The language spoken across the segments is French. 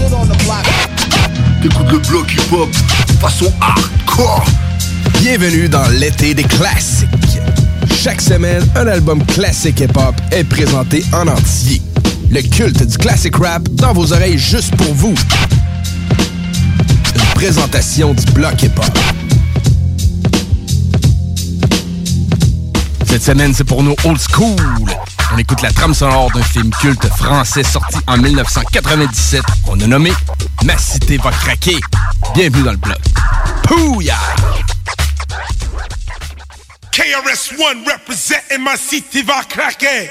Stood on the le bloc hip-hop façon hardcore. Bienvenue dans l'été des classiques. Chaque semaine, un album classique hip-hop est présenté en entier. Le culte du classic rap dans vos oreilles juste pour vous. Une présentation du bloc hip-hop. Cette semaine, c'est pour nos old school. On écoute la trame sonore d'un film culte français sorti en 1997. On a nommé Ma cité va craquer. Bienvenue dans le bloc. Pouya! KRS-One representing ma cité va craquer.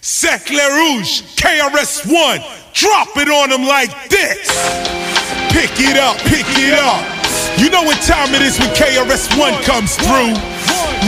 Cercle Rouge, KRS-One, drop it on them like this. Pick it up, pick it up. You know what time it is when KRS-One comes through.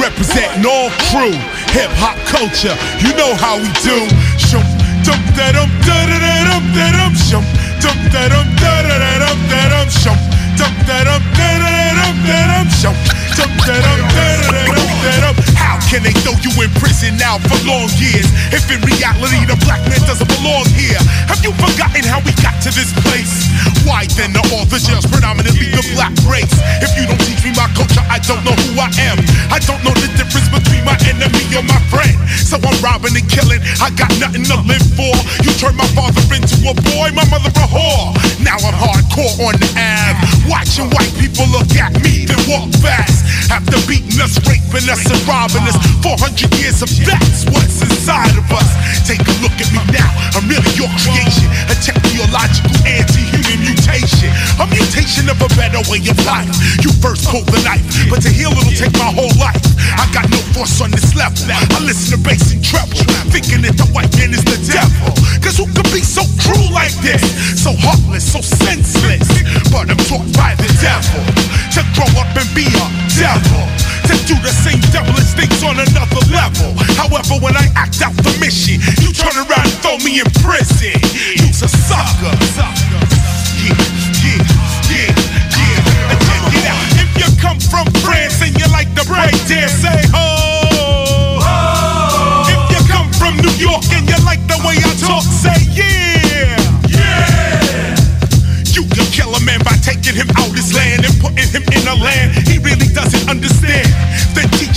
Representing all crew, hip hop culture. You know how we do. Shum, dum da dum da da da dum da dum shum, dum da dum da da da dum da dum shum, dum da dum da da da dum da dum shum, dum da dum da da da dum. How can they throw you in prison now for long years? If in reality the black man doesn't belong here, have you forgotten how we got to this place? Why then are all the jails predominantly the black race? If you don't teach me my culture, I don't know who I am. I don't know the difference between my enemy or my friend. So I'm robbing and killing. I got nothing to live for. You turned my father into a boy, my mother a whore. Now I'm hardcore on the ab. Watching white people look at me, then walk fast. After beating us, raping us, and robbing us. 400 years of that's what's inside of us. Take a look at me now. I'm really your creation. A technological anti-human mutation. A mutation of a better way of life. You first pulled the knife, but to heal it'll take my whole life. I got no force on this level. I listen to bass and treble, thinking that the white man is the devil. Cause who could be so cruel like this? So heartless, so senseless. But I'm taught by the devil to grow up and be a devil. To do the same devilish things on another level. However, when I act out the mission, you turn around and throw me in prison. You's a sucker. Yeah, yeah, yeah, yeah. And check it out. If you come from France and you like to break dance, say ho. If you come from New York and you like the way I talk, say yeah. Yeah. You can kill a man by taking him out his land and putting him in a land he really doesn't understand.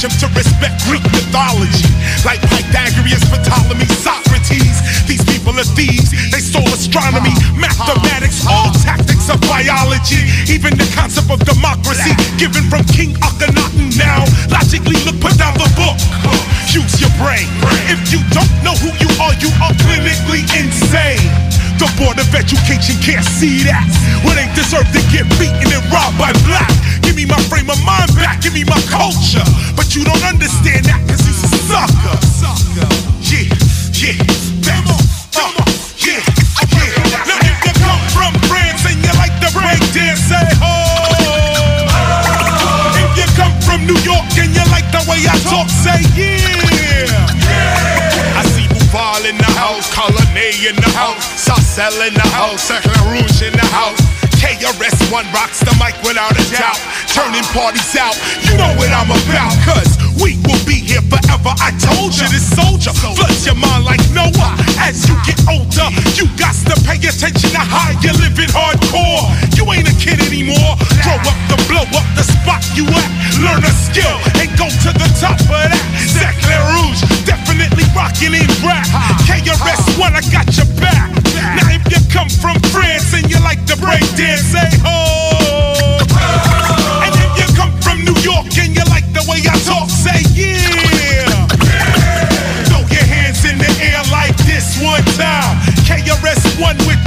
To respect Greek mythology, like Pythagoras, Ptolemy, Socrates. These people are thieves. They stole astronomy, mathematics, all tactics of biology, even the concept of democracy given from King Akhenaten. Now, logically look, put down the book. Use your brain. If you don't know who you are, you are clinically insane. The board of education can't see that. Well, they deserve to get beaten and robbed by black. Give me my frame of mind back, give me my culture. But you don't understand that because he's a sucker. Yeah, yeah, come on, come on, yeah, yeah. Now if you come from France and you like to break dance, say ho. If you come from New York and you like the way I talk, say yeah. See Duval in the house, Colonnade in the house, Sarcelle in the house, Cercle Rouge in the house. KRS-One rocks the mic without a doubt, turning parties out. You know what I'm about, cuz we will be here forever. I told you this soldier floods your mind like Noah. As you get older, you got to pay attention to how you're living hardcore. You ain't a kid anymore. Grow up to blow up the spot you at. Learn a skill and go to the top of that. Zach Rouge, definitely rocking in rap. KRS1, I got your back. Now if you come from France and you like to break dance, say ho and you like the way I talk, say yeah. Throw your hands in the air like this one time. KRS-One with.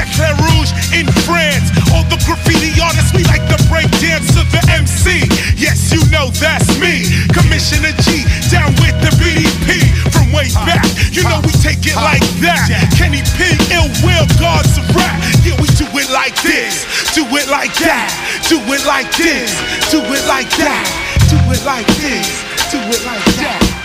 Zecler Rouge in France. All the graffiti artists, we like the break dance of the MC. Yes, you know that's me. Commissioner G, down with the BDP. From way uh, back, you know uh, we take it uh, like that. Kenny P, Ill Will, God's of rap. Yeah, we do it like this. Do it like that. Do it like this. Do it like that. Do it like this. Do it like that.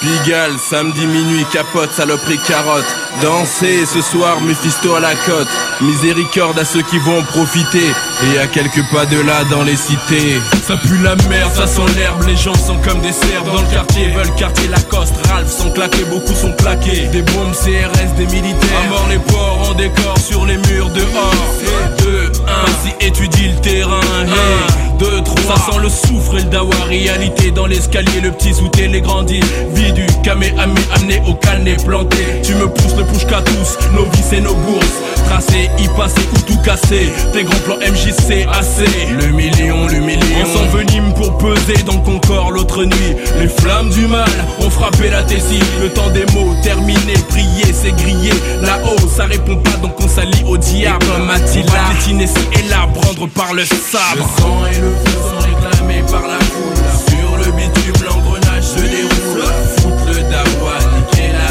Pigalle, samedi minuit, capote, saloperie, carotte. Dansez ce soir, Mephisto à la côte. Miséricorde à ceux qui vont en profiter. Et à quelques pas de là dans les cités. Ça pue la merde, ça sent l'herbe. Les gens sont comme des cerfs dans le quartier. Veulent quartier Lacoste, Ralph sont claqués, beaucoup sont plaqués. Des bombes CRS, des militaires. À mort les porcs en décor sur les murs dehors. Si étudie le terrain. Deux, trois. Ça sent le soufre et le dawa. Réalité dans l'escalier, le petit sous les grandis. Vie du camé ami amené au canet planté. Tu me pousses le push qu'à tous, nos vies et nos bourses. Tracé, y passer ou tout casser. Tes grands plans MJC assez. Le million, le million. On s'envenime pour peser dans le Concorde l'autre nuit. Les flammes du mal ont frappé la tessie. Le temps des mots terminé, prier, c'est grillé. Là-haut, ça répond pas donc on s'allie au diable. Comme Attila, ci et là, prendre par le sabre. Le sang et le feu sont réclamés par la foule. Sur le bitume, l'engrenage se déroule. Foutre le dawa, niquer la.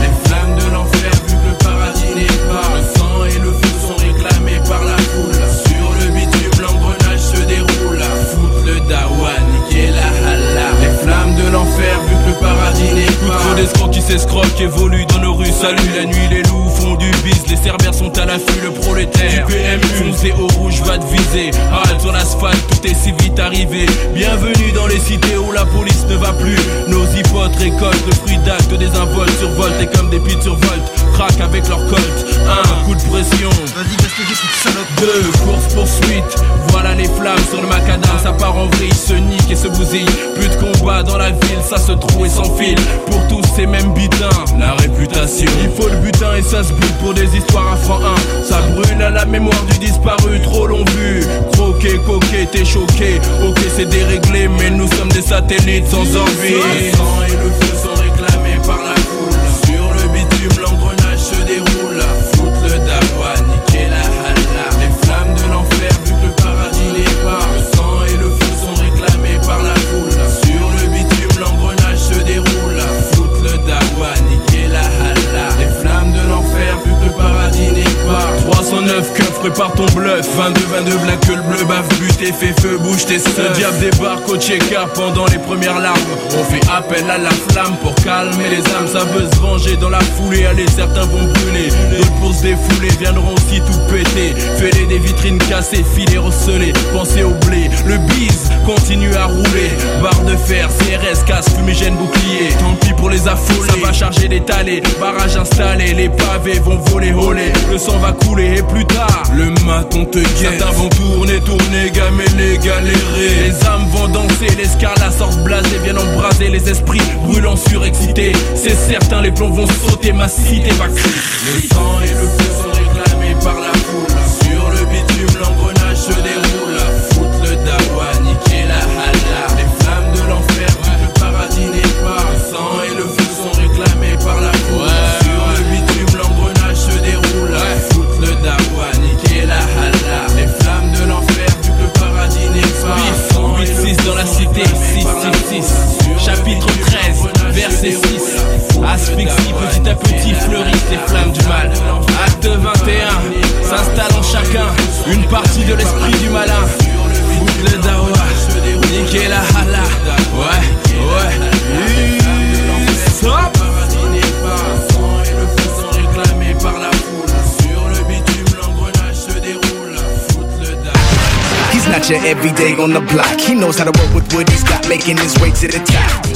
Les flammes de l'enfer, vu que le paradis n'est pas. Le sang et le feu sont réclamés par la foule. Sur le bitume, l'engrenage se déroule. Foutre le dawa, niquer la halla. Les flammes de l'enfer, vu que le paradis n'est pas. Trop d'escrocs qui s'escroquent, évoluent dans nos rues. Salut la nuit, les loups Les cerbères sont à l'affût, le prolétaire. Du PMU, foncé au rouge, va te viser. Halte sur l'asphalte, tout est si vite arrivé. Bienvenue dans les cités où la police ne va plus. Nos hypotes récoltent le fruit d'actes des involtes survoltent et comme des pites survoltent. Craquent avec leur colt. Un coup de pression. Vas-y, salope. Deux, course poursuite. Voilà les flammes sur le macadam. Ça part en vrille, se nique et se bousille. Plus de combat dans la ville, ça se trouve et s'enfile. Pour tous ces mêmes butins, la réputation. Il faut le butin et ça se bute pour des histoires à franc 1. Ça brûle à la mémoire du disparu, trop long vu. Croqué, coqué, t'es choqué. Ok, c'est déréglé, mais nous sommes des satellites sans envie. 309 keufs, prépare ton bluff. 22, 22, black que le bleu bave, buté, fait feu, bouge tes seufs. Le diable débarque au checker pendant les premières larmes. On fait appel à la flamme pour calmer les âmes. Ça veut se venger dans la foulée. Allez, certains vont brûler. D'autres pour se défouler viendront aussi tout péter. Fêler des vitrines cassées, filets recelés. Pensez au blé. Le bise continue à rouler. Barre de fer, CRS, casse, fumigène, bouclier. Tant pis pour les affolés. Ça va charger des talés. Barrage installé. Les pavés vont voler, voler. Le sang va couler et plus tard, le maton te guette. Certains vont tourner, tourner, gameler, galérer. Les âmes vont danser, les scarlats sortent blasés, viennent embraser les esprits brûlants, surexcités. C'est certain, les plombs vont sauter, ma cité va crier. Le sang et le de l'esprit du malin. Foutre le dawa, niquer la hala. Ouais, ouais. Stop. par la foule. Sur le bitume, l'engrenage se déroule. Foutre le dawa. He's not your everyday on the block. He knows how to work with what he's got, making his way to the top.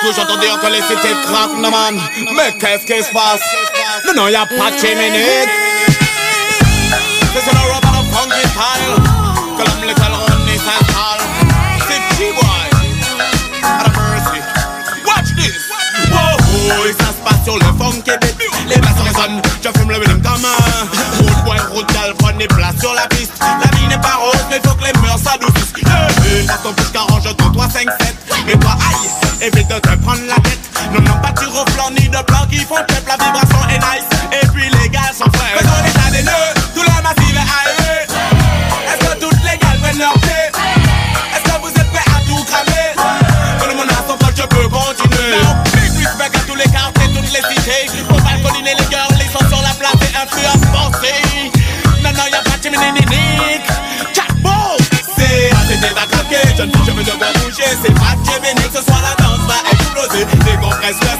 toujours entendu que les cités craquent, non man. Mais qu'est-ce qui se passe? Non, non, y'a pas de chimney. C'est le rap à la funky style. Que l'homme l'école Ronnie s'installe. C'est T-Boy. À la mercy. Watch this. Wow, et ça se passe sur le funky beat. Les basses résonnent, je fume le rhythm comme un. Road boy, road gal, prenez place sur la piste. La vie n'est pas rose, mais faut que les mœurs s'adoucissent. Yeah, passe ton plus qu'arrange ton 3, 5, 7. Et toi, aïe, évite de te prendre la tête. Non, non, pas de reflant ni de plan qui font peuple. La vibration de chimney, ce soir la danse va exploser. Décompresse le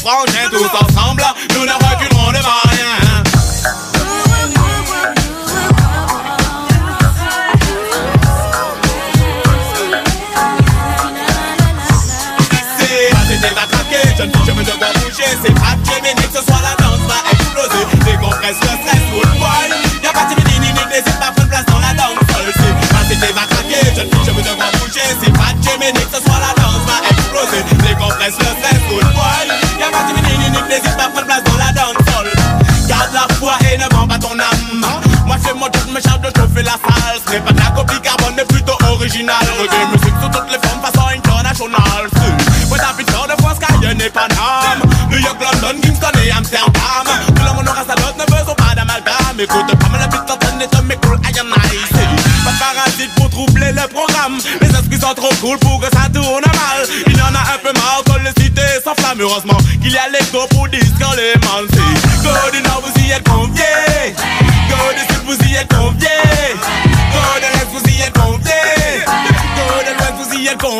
frangins, tous ensemble. Nous ne reculerons devant rien. Jeune fille, je veux devoir bouger. C'est pas Gemini, que ce soit la danse va exploser. Décompresse le stress, good boy. Y'a pas de Gemini, n'hésite pas à prendre place dans la danse. C'est la tête va craquer, je veux devoir bouger. C'est pas Gemini, que ce soit n'est pas de la copie carbone, mais plutôt original. Reggae musique sous toutes les formes, façon internationale. Ouais, t'as plus de France, Cayenne et Paname. New York, London, Kingston et Amsterdam. Tout le monde aura sa note, ne faisons pas d'amalgame. Écoute, pas mal la bite d'antenne et micro, I am nice. Pas de parasite pour troubler le programme. Les esprits sont trop cool pour que ça tourne mal. Il y en a un peu marre que les cités s'enflamment. Heureusement qu'il y a les go pour disques les mansi. Go du nord, vous y êtes conviés. C'est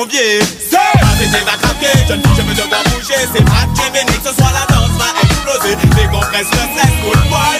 jeune fille, je veux devoir bouger. C'est pas de ce soit la danse va exploser. Décompresse le stress, boy.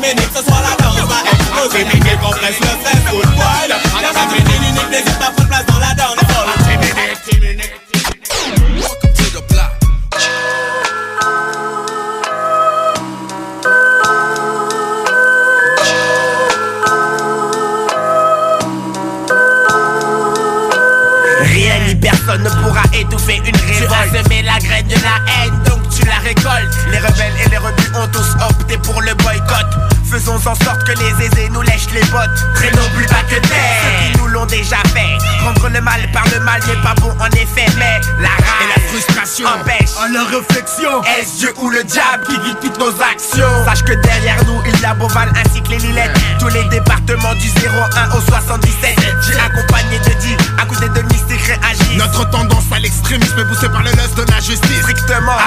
Que ce soit la danse va exploser. Décompresse le stress, good boy. Y'a pas de Gemini, n'hésite pas à prendre place dans la danse. Rien ni personne ne pourra étouffer une révolte. Tu as semé la graine de la haine, donc tu la récoltes. Les rebelles et les rebus ont tous opté pour le boycott. Faisons en sorte que les aisés nous lèchent les bottes. Traînons plus bas que terre. Ceux qui nous l'ont déjà fait. Rendre le mal par le mal n'est pas bon en effet, mais la rage Et la frustration empêche à la réflexion. est-ce Dieu ou le diable qui guide toutes nos actions? Sache que derrière nous, il y a Beauval ainsi que les Lilettes Tous les départements du 01 au 77 J'ai accompagné de 10, à côté de mystique réagissent Notre tendance à l'extrémisme est poussée par le lust de la justice. Strictement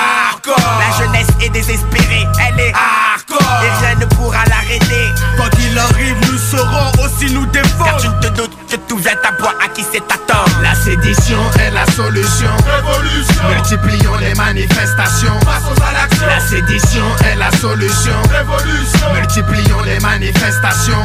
et désespérée. Elle est hardcore et rien ne pourra l'arrêter. Quand il arrive, nous serons aussi nous défendre. Car tu te doutes que tout vient à bois à qui c'est attendre. La sédition est la solution. Révolution. Multiplions les manifestations. Passons à l'action. La sédition est la solution. Révolution. Multiplions les manifestations.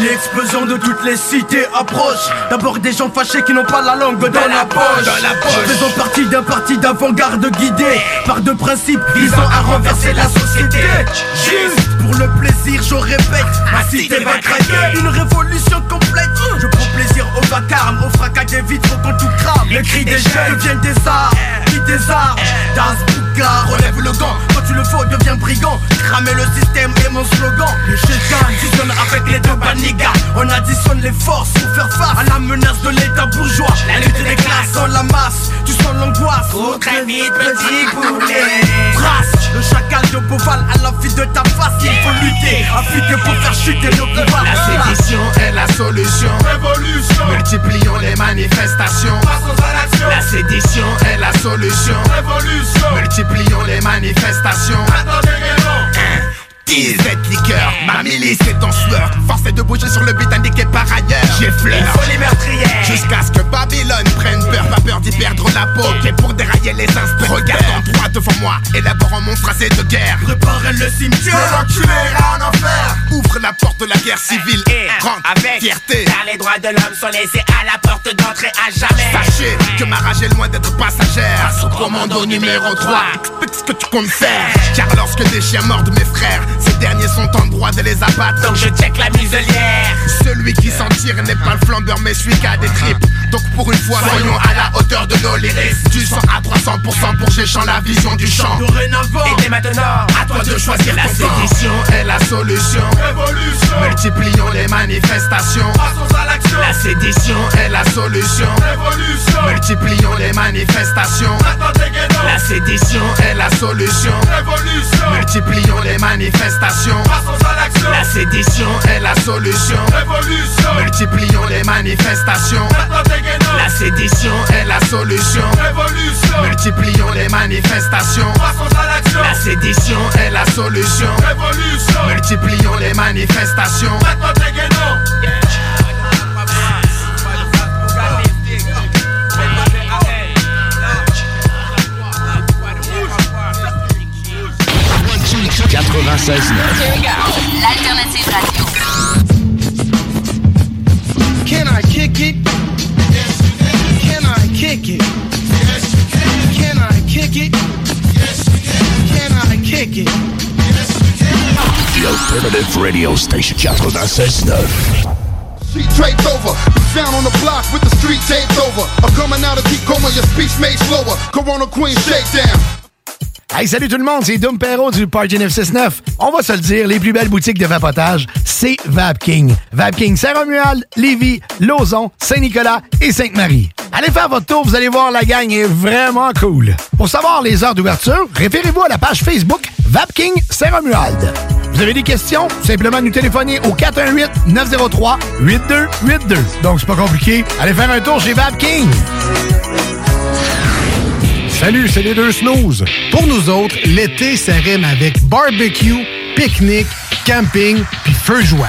L'explosion de toutes les cités approche D'abord des gens fâchés qui n'ont pas la langue dans, la, poche. Dans la poche. Faisons partie d'un parti d'avant-garde guidé Par deux principes visant à renverser la société Juste pour le plaisir, je répète Ma cité va craquer. Une révolution complète Je prends plaisir au vacarme Au fracas des vitres quand tout crame. Les cris des jeunes. deviennent des arts Puis des arts. Das Bouga relève le gant. Quand tu le faut deviens brigand. Cramer le système est mon slogan. Le chétan fusionne avec les deux banigas On additionne les forces pour faire face À la menace de l'état bourgeois. La lutte des classes. dans la masse. Tu sens l'angoisse. Faut très vite, petit poulet. Trace le chacal de À la vie de ta face. Il faut lutter, affûter pour faire chuter le pouvoir La sédition est la solution. Révolution. Multiplions les manifestations. Passons à l'action La sédition est la solution. Révolution. Multiplions les manifestations cette liqueur, ma milice est en sueur. Force est de bouger sur le but indiqué par ailleurs. J'effleure Une folie meurtrière. Jusqu'à ce que Babylone prenne peur. Pas peur d'y perdre la peau. Et pour dérailler les inspecteurs. Regarde en droit devant moi. Élaborant mon phrasé de guerre. Préparez le cimetière. L'enculé en enfer. Ouvre la porte de la guerre civile. Et Rentre. avec fierté. Car les droits de l'homme sont laissés à la porte d'entrée à jamais. Sachez que ma rage est loin d'être passagère. Sous commando numéro 3 Explique ce que tu comptes faire. Car lorsque des chiens mordent mes frères Ces derniers sont en droit de les abattre Donc je check la muselière. Celui qui s'en tire n'est pas le flambeur mais celui qui a des tripes Donc pour une fois soyons à la hauteur de nos lyrics Du 100 à 300% pour Géchant la vision du champ. Dorénavant Et dès maintenant, à toi de choisir la sédition est la solution. Révolution. Multiplions les manifestations. Passons à l'action. La sédition est la solution. Révolution. Multiplions les manifestations. La sédition est la solution. Révolution. Multiplions les manifestations. Passons à l'action. La sédition est la solution. Révolution. Multiplions les manifestations La sédition est la solution. Révolution. Multiplions les manifestations. Passons à l'action. La sédition est la solution. Révolution. Multiplions les manifestations. L'alternative kick it? Yes, you can. Can I kick it? Yes, you can. The alternative radio station 96.9. Street draped over. You found on the block with the street taped over. I'm coming out of deep coma, your speech made slower. Corona Queen shakedown. Hey, salut tout le monde, c'est Dom Perrault du Party 969. On va se le dire, les plus belles boutiques de vapotage, c'est Vapking. Vapking Saint-Romuald, Lévis, Lauson, Saint-Nicolas et Sainte-Marie. Allez faire votre tour, vous allez voir, la gang est vraiment cool. Pour savoir les heures d'ouverture, référez-vous à la page Facebook Vapking Saint-Romuald. Vous avez des questions? Simplement nous téléphoner au 418-903-8282. Donc, c'est pas compliqué. Allez faire un tour chez Vapking. Salut, c'est les deux snooze. Pour nous autres, l'été, ça rime avec barbecue, pique-nique, camping, puis feu joie.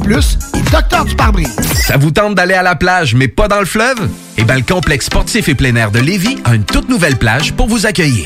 Plus et Docteur du pare-brise. Ça vous tente d'aller à la plage, mais pas dans le fleuve? Eh bien, le complexe sportif et plein air de Lévis a une toute nouvelle plage pour vous accueillir.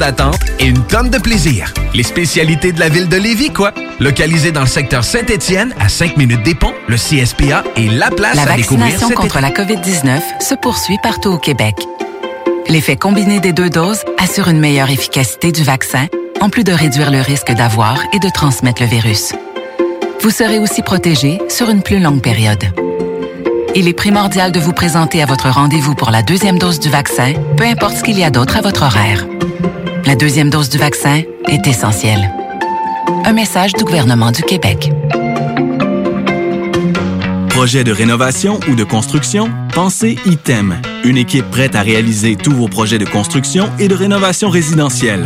d'attente et une tonne de plaisir. Les spécialités de la ville de Lévis, quoi. Localisé dans le secteur Saint-Étienne, à 5 minutes des ponts, le CSPA est la place La à découvrir vaccination cet contre la COVID-19 se poursuit partout au Québec. L'effet combiné des deux doses assure une meilleure efficacité du vaccin, en plus de réduire le risque d'avoir et de transmettre le virus. Vous serez aussi protégé sur une plus longue période. Il est primordial de vous présenter à votre rendez-vous pour la deuxième dose du vaccin, peu importe ce qu'il y a d'autre à votre horaire. La deuxième dose du vaccin est essentielle. Un message du gouvernement du Québec. Projet de rénovation ou de construction? Pensez ITEM, une équipe prête à réaliser tous vos projets de construction et de rénovation résidentielle.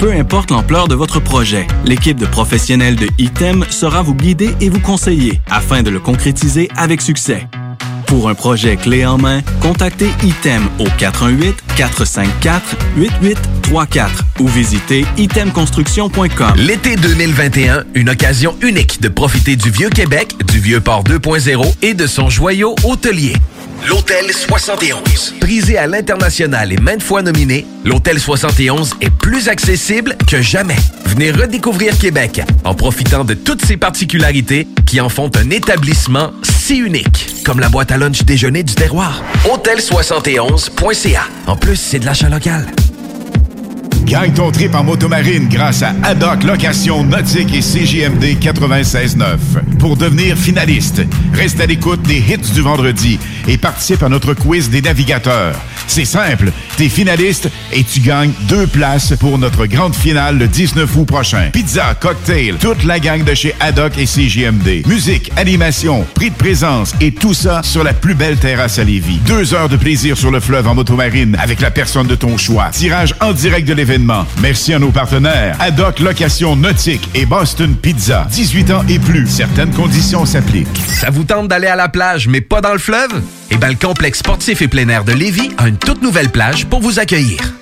Peu importe l'ampleur de votre projet, l'équipe de professionnels de ITEM sera vous guider et vous conseiller afin de le concrétiser avec succès. Pour un projet clé en main, contactez ITEM au 418-454-8834 ou visitez itemconstruction.com. L'été 2021, une occasion unique de profiter du Vieux Québec, du Vieux Port 2.0 et de son joyau hôtelier. L'Hôtel 71. Prisé à l'international et maintes fois nominé, l'Hôtel 71 est plus accessible que jamais. Venez redécouvrir Québec en profitant de toutes ses particularités qui en font un établissement si unique, comme la boîte à lunch déjeuner du terroir. Hôtel71.ca. En plus, c'est de l'achat local. Gagne ton trip en motomarine grâce à Haddock Location Nautique et CJMD 96.9. Pour devenir finaliste, reste à l'écoute des hits du vendredi et participe à notre quiz des navigateurs. C'est simple, t'es finaliste et tu gagnes deux places pour notre grande finale le 19 août prochain. Pizza, cocktail, toute la gang de chez Haddock et CJMD. Musique, animation, prix de présence et tout ça sur la plus belle terrasse à Lévis. Deux heures de plaisir sur le fleuve en motomarine avec la personne de ton choix. Tirage en direct de l'événement. Merci à nos partenaires. Haddock Location Nautique et Boston Pizza. 18 ans et plus. Certaines conditions s'appliquent. Ça vous tente d'aller à la plage, mais pas dans le fleuve? Eh bien, le complexe sportif et plein air de Lévis a une toute nouvelle plage pour vous accueillir.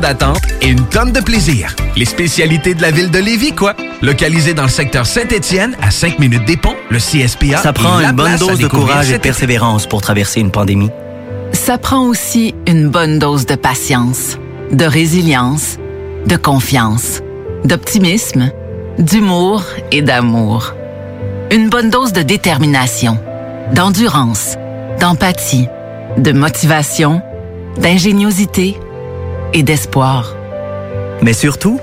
d'attente et une tonne de plaisir. Les spécialités de la ville de Lévis, quoi. Localisé dans le secteur Saint-Étienne, à 5 minutes des ponts, le CSPA Ça prend une bonne dose de courage et de persévérance pour traverser une pandémie. Ça prend aussi une bonne dose de patience, de résilience, de confiance, d'optimisme, d'humour et d'amour. Une bonne dose de détermination, d'endurance, d'empathie, de motivation, d'ingéniosité et d'espoir. Mais surtout,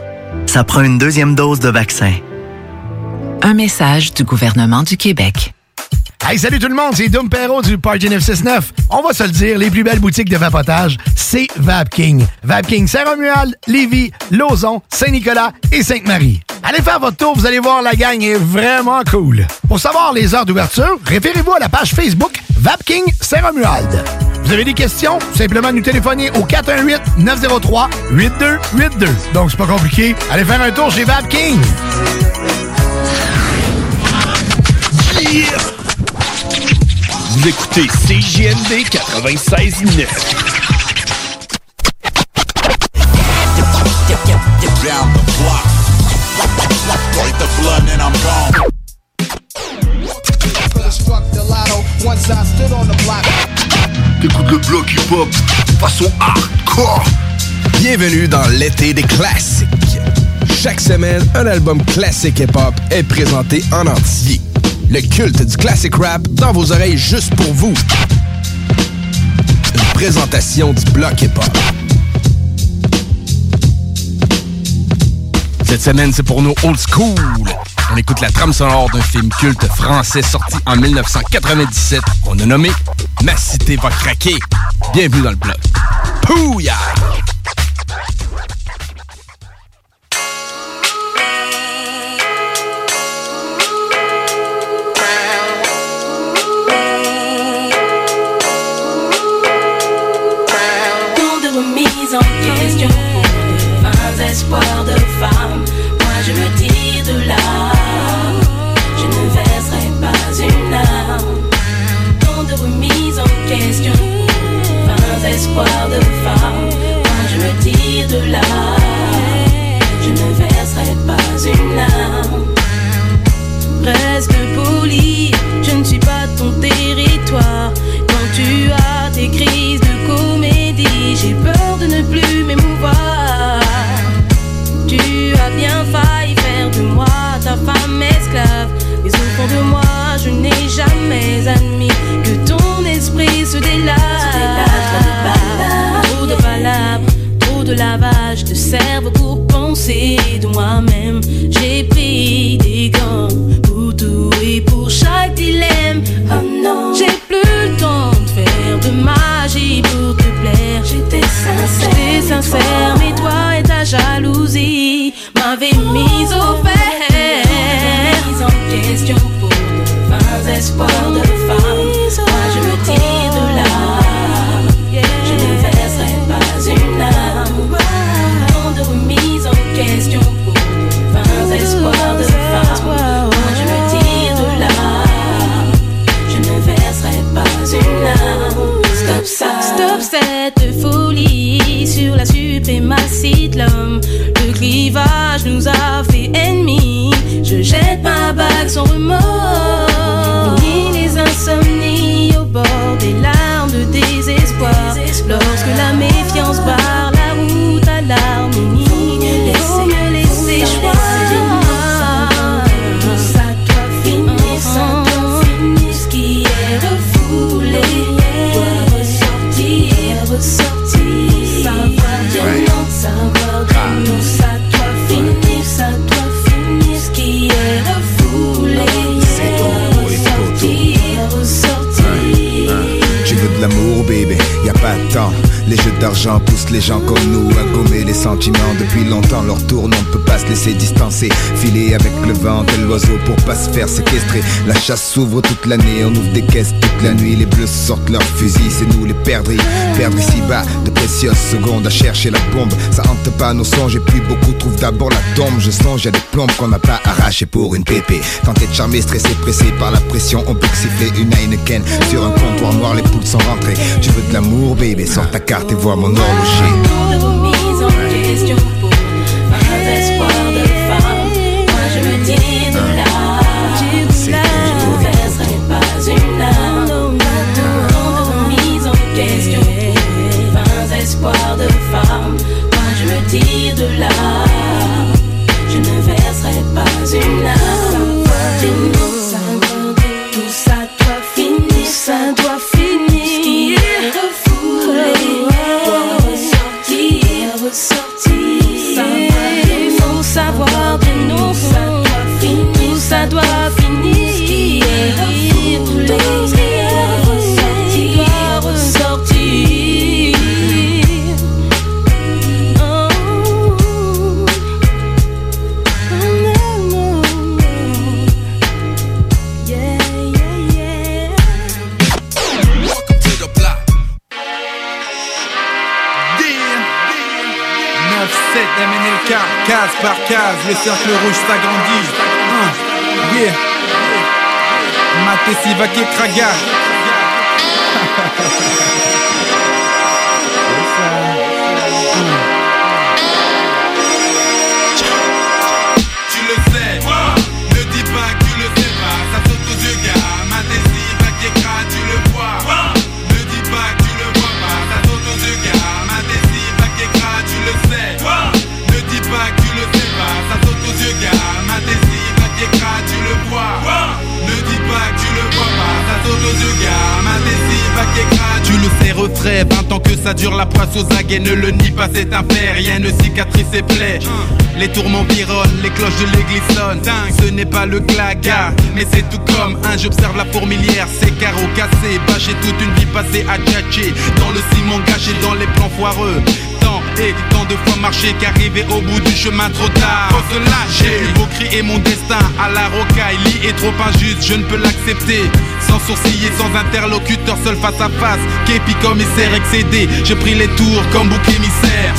ça prend une deuxième dose de vaccin. Un message du gouvernement du Québec. Hey, salut tout le monde, c'est Dom Perrault du Party 969. On va se le dire, les plus belles boutiques de vapotage, c'est Vapking. Vapking Saint-Romuald, Lévis, Lauson, Saint-Nicolas et Sainte-Marie. Allez faire votre tour, vous allez voir, la gang est vraiment cool. Pour savoir les heures d'ouverture, référez-vous à la page Facebook Vapking Saint-Romuald. Vous avez des questions? Simplement nous téléphoner au 418-903-8282. Donc, c'est pas compliqué. Allez faire un tour chez Vapking. Vous écoutez CJMD 96.9. Down the block. Break the blood and I'm gone t'écoutes le bloc hip-hop façon hardcore. Bienvenue dans l'été des classiques. Chaque semaine, un album classique hip-hop est présenté en entier. Le culte du classic rap dans vos oreilles juste pour vous. Une présentation du bloc hip-hop. Cette semaine, c'est pour nos old school. On écoute la trame sonore d'un film culte français sorti en 1997 qu'on a nommé Ma cité va craquer. Bienvenue dans le blog. Pouya! espoir de femme. de femme. Quand je me tire de là, je ne verserai pas une larme. Reste pour s'ouvre toute l'année, on ouvre des caisses toute la nuit, les bleus sortent leurs fusils, c'est nous les perdrix. Perdre ici-bas de précieuses secondes à chercher la bombe, ça hante pas nos songes et puis beaucoup trouvent d'abord la tombe. Je songe à des plombes qu'on n'a pas arrachées pour une pépée. Quand t'es charmé, stressé, pressé par la pression, on peut siffler une Heineken sur un comptoir noir, les poules sont rentrées. Tu veux de l'amour, bébé, sors ta carte et vois mon horloger. cercle rouge s'agrandit. Uh, hein, yeah. Matessiva Kekraga. Dure la poisse aux aguets, ne le nie pas, c'est un fait, rien ne cicatrice et plaie. Les tourments vironnent, les cloches de l'église sonnent. Ce n'est pas le claga, mais c'est tout comme un. J'observe la fourmilière, ses carreaux cassés, bâchés toute une vie passée à tchatcher. Dans le ciment gâché, dans les plans foireux. Tant et tant de fois marché qu'arriver au bout du chemin trop tard. Faut se lâcher. J'ai eu beau crier mon destin à la rocaille. Lit est trop injuste, je ne peux l'accepter. Sans sourciller, sans interlocuteur, seul face à face. Képi commissaire excédé. J'ai pris les tours comme bouc émissaire.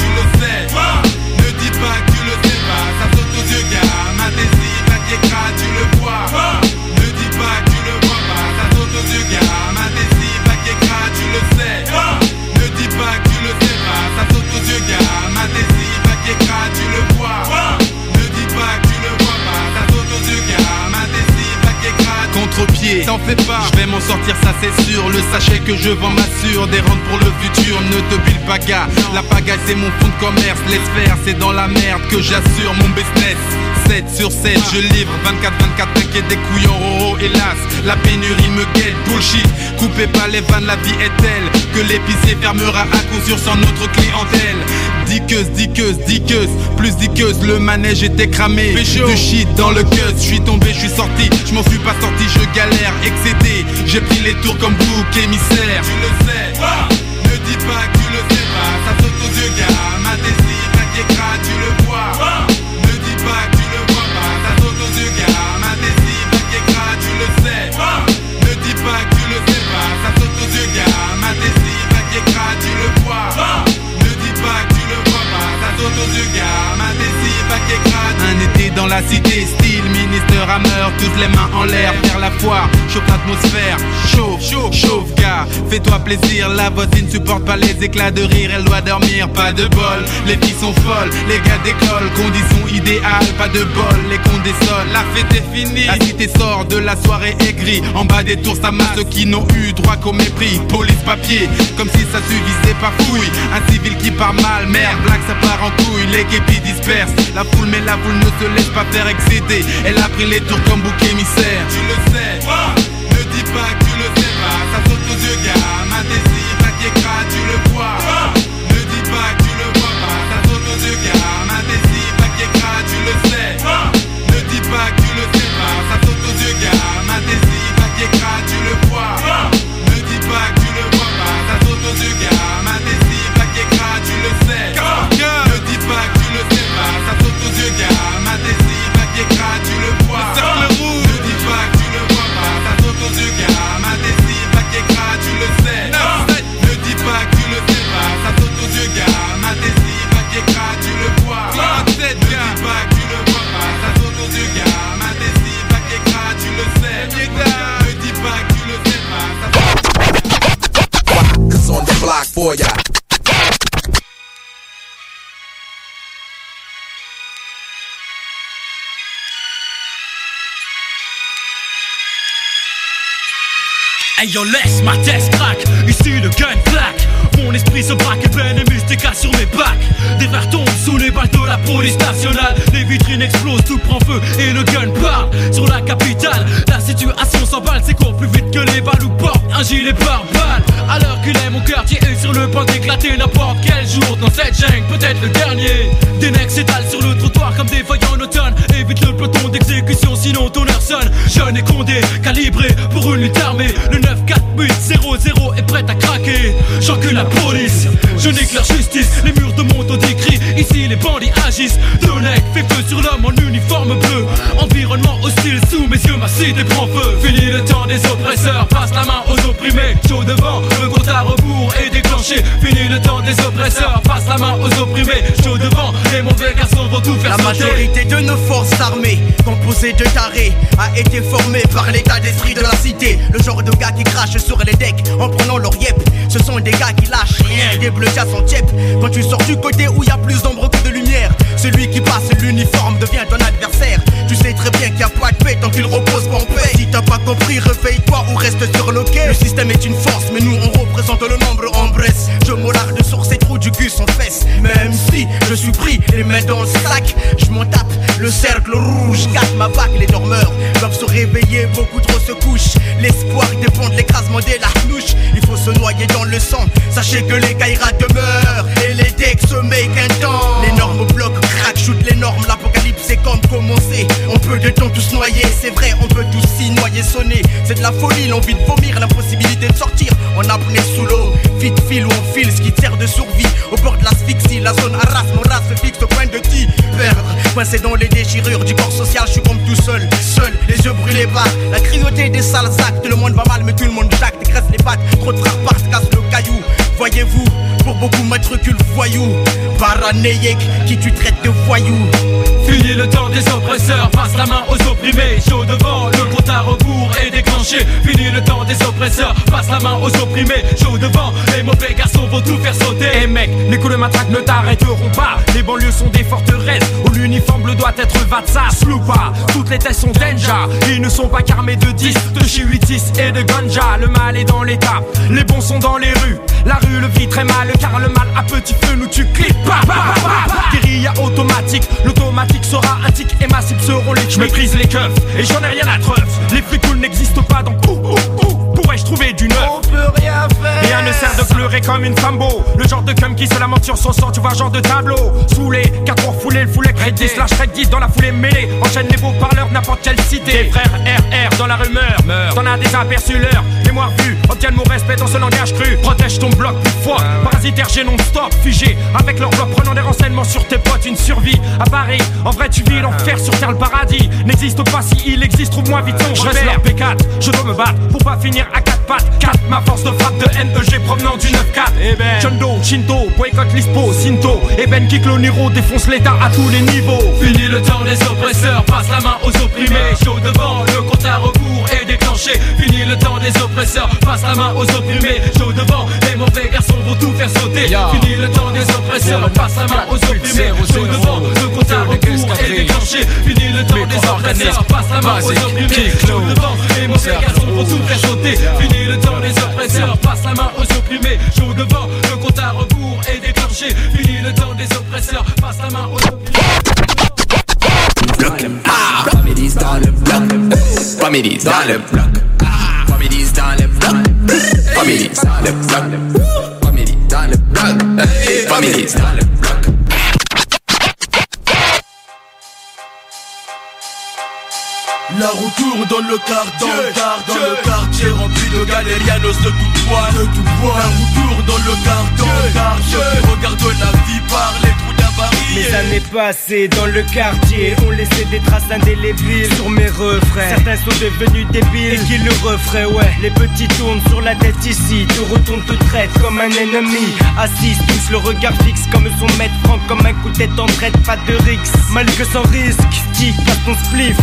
Sortir, ça c'est sûr. Le sachet que je vends m'assure des rentes pour le futur. Ne te bulle pas, gars. La pagaille, c'est mon fonds de commerce. Laisse faire, c'est dans la merde que j'assure mon business. 7 sur 7, je livre 24-24, t'inquiète des couillons, roro, hélas. La pénurie me guette, bullshit. Coupez pas les vannes, la vie est telle que l'épicier fermera à coup sûr sans notre clientèle. Diqueuse, diqueuse, diqueuse, plus diqueuse, le manège était cramé. Du shit dans le cut, je suis tombé, je suis sorti, je m'en suis pas sorti, je galère, excédé. J'ai pris les tours comme bouc émissaire. Tu le sais, ne dis pas que tu le sais pas, ça saute aux yeux, gars. Ma désir, été toutes les mains en l'air, vers la foire, chauffe l'atmosphère, chauffe, chauffe, chauffe, gars, fais-toi plaisir, la voisine supporte pas les éclats de rire, elle doit dormir, pas de bol, les filles sont folles, les gars d'école, conditions idéales, pas de bol, les cons désolent, la fête est finie, la cité sort de la soirée aigrie, en bas des tours ça masse ceux qui n'ont eu droit qu'au mépris, police papier, comme si ça suffisait pas fouille, un civil qui part mal, merde, blague ça part en couille, les képis dispersent, la foule mais la foule ne se laisse pas faire excéder, elle a pris les tours comme bouc émissaire. Tu le sais, ne dis pas que tu le sais pas, ça saute aux yeux, gars. Ma désir, ta kékra, tu le Hey yo laisse ma tête crack, ici le gun claque Mon esprit se braque et peine et mystique sur mes bacs. Des verres tombent sous les balles de la police nationale. Les vitrines explosent, tout prend feu et le gun part. Sur la capitale, la situation s'emballe. C'est court plus vite que les balles ou porte un gilet par l'heure qu'il est mon quartier est sur le point d'éclater N'importe quel jour. Dans cette jungle, peut-être le dernier. Des necks s'étalent sur le trottoir comme des feuilles en automne Évite le peloton d'exécution sinon ton heure sonne. Jeune et condé, calibré pour une lutte armée. Le 9-4-8-0-0 est prêt à craquer la police, je n'éclaire justice Les murs de mon décrit, ici les bandits agissent. Deux necks fait feu sur l'homme en uniforme bleu. Environnement hostile sous mes yeux, ma cité prend feu. Fini le temps des oppresseurs, passe la main aux opprimés. Chaud devant, le compte à rebours est déclenché. Fini le temps des oppresseurs, passe la main aux opprimés. Chaud devant, les mauvais garçons vont tout faire La sauter. majorité de nos forces armées, composées de tarés, a été formée par l'état d'esprit de la cité. Le genre de gars qui crachent sur les decks en prenant leur yep. Ce sont des gars qui lâchent rien, des bleus Quand tu sors du côté où y a plus d'ombre que de lumière, celui qui passe l'uniforme devient adversaire. Tu sais très bien qu'il n'y a pas de paix tant qu'il repose pas en paix. Si t'as pas compris, réveille-toi ou reste sur le quai. Le système est une force, mais nous on représente le nombre en Bresse. Je m'aularde sur ces trous du cul sans fesses. Même si je suis pris les mains dans le sac, je m'en tape. Le cercle rouge, casse ma vague, les dormeurs doivent se réveiller, beaucoup trop se couchent. L'espoir dépend de l'écrasement des larnouches. Il faut se noyer dans le sang, sachez que les caïras demeurent et les decks se make un temps. Les normes bloquent, crack, shoot les normes, l'apocalypse c'est comme commencer. On peut de temps tous noyer, c'est vrai, on peut tous s'y noyer, sonner. C'est de la folie, l'envie de vomir, l'impossibilité de sortir. On apnée sous l'eau, vite fil ou on file, ce qui sert de survie. Au bord de l'asphyxie, la zone arrase, mon race se fixe au point de t'y perdre. Coincé dans les déchirures du corps social, je suis comme tout seul, seul, les yeux brûlés par la cruauté des sales actes. Le monde va mal, mais tout le monde jacte, graisse les pattes. Trop de casse le caillou. Voyez-vous, pour beaucoup matricule voyou, paranéique qui tu traites de voyou. Fini le temps des oppresseurs, passe la main aux opprimés. Chaud devant, le compte à rebours est déclenché. Fini le temps des oppresseurs, passe la main aux opprimés. Chaud devant, les mauvais garçons vont tout faire sauter. Eh mec, les coups de matraque ne t'arrêteront pas. Les banlieues sont des forteresses où l'uniforme doit être Vatsas, pas Toutes les tests sont danger. Ils ne sont pas carmés de 10, de chihuitis et de ganja. Le mal est dans l'état, les bons sont dans les rues. La rue le vit très mal, car le mal à petit feu nous tue. Clip, Guérilla automatique, l'automatique sera un tic et massif seront les Je méprise les keufs et j'en ai rien à treuf. Les cool n'existent pas donc ouh, ouh, ouh, pourrais-je trouver du neuf? On peut rien faire. Rien ne sert de pleurer comme une flambeau. Le genre de cum qui se lamente sur son sang, tu vois, genre de tableau. Saoulé, quatre pour fouler le foulet crédit, slash crédit dans la foulée mêlée. Enchaîne les beaux parleurs, n'importe quelle cité. Des frères RR dans la rumeur, t'en as des aperçus l'heure. Mémoire vue, obtienne mon respect dans ce langage cru. Protège ton bloc plus fort, parasitaire, j'ai non-stop, figé. Avec bloc, prenant des renseignements sur tes potes, une survie à Paris. En vrai, tu vis l'enfer sur terre, le paradis. N'existe pas si il existe, trouve-moi vite ton Je reste leur P4, je dois me battre pour pas finir à quatre pattes. 4, ma force de frappe de NEG provenant du 9-4. Eh ben, Chondo, Shinto, boycott l'ISPO, Sinto. Et Ben Kick le Niro défonce l'état à tous les niveaux. Fini le temps des oppresseurs, passe la main aux opprimés. Chaud devant, le compte à rebours est déclenché. Fini le temps des oppresseurs, passe la main aux opprimés. Chaud devant, les faire sauter. Fini le temps des oppresseurs, passe la main aux opprimés. Chaud devant, le compte à rebours est déclenché. Fini le temps des oppresseurs, passe la main aux opprimés. Chaud devant, les mauvais garçons vont tout faire sauter. Fini le temps des oppresseurs, passe la main aux opprimés. Chaud devant, le compte à rebours est déclenché. Fini le temps des oppresseurs, passe la main aux opprimés. bloc. Ah, Families dans le bloc. Families dans le bloc. Ah, Families dans le bloc. Families dans le bloc. Dans le bloc. Families dans le bloc. La dans le quartier, dans le quartier rempli de galérianos de tout poids, de tout poids. La roue tourne dans le quartier, quartier. Regarde la vie par les trous Les années passées dans le quartier ont laissé des traces indélébiles sur mes refrains. Certains sont devenus débiles et qui le refraient, ouais. Les petits tournent sur la tête ici, te retournent, te traitent comme un ennemi. Assise, tous le regard fixe comme son maître franc, comme un coup de tête en traite, pas de rix. Mal que sans risque, tic, passe ton spliff.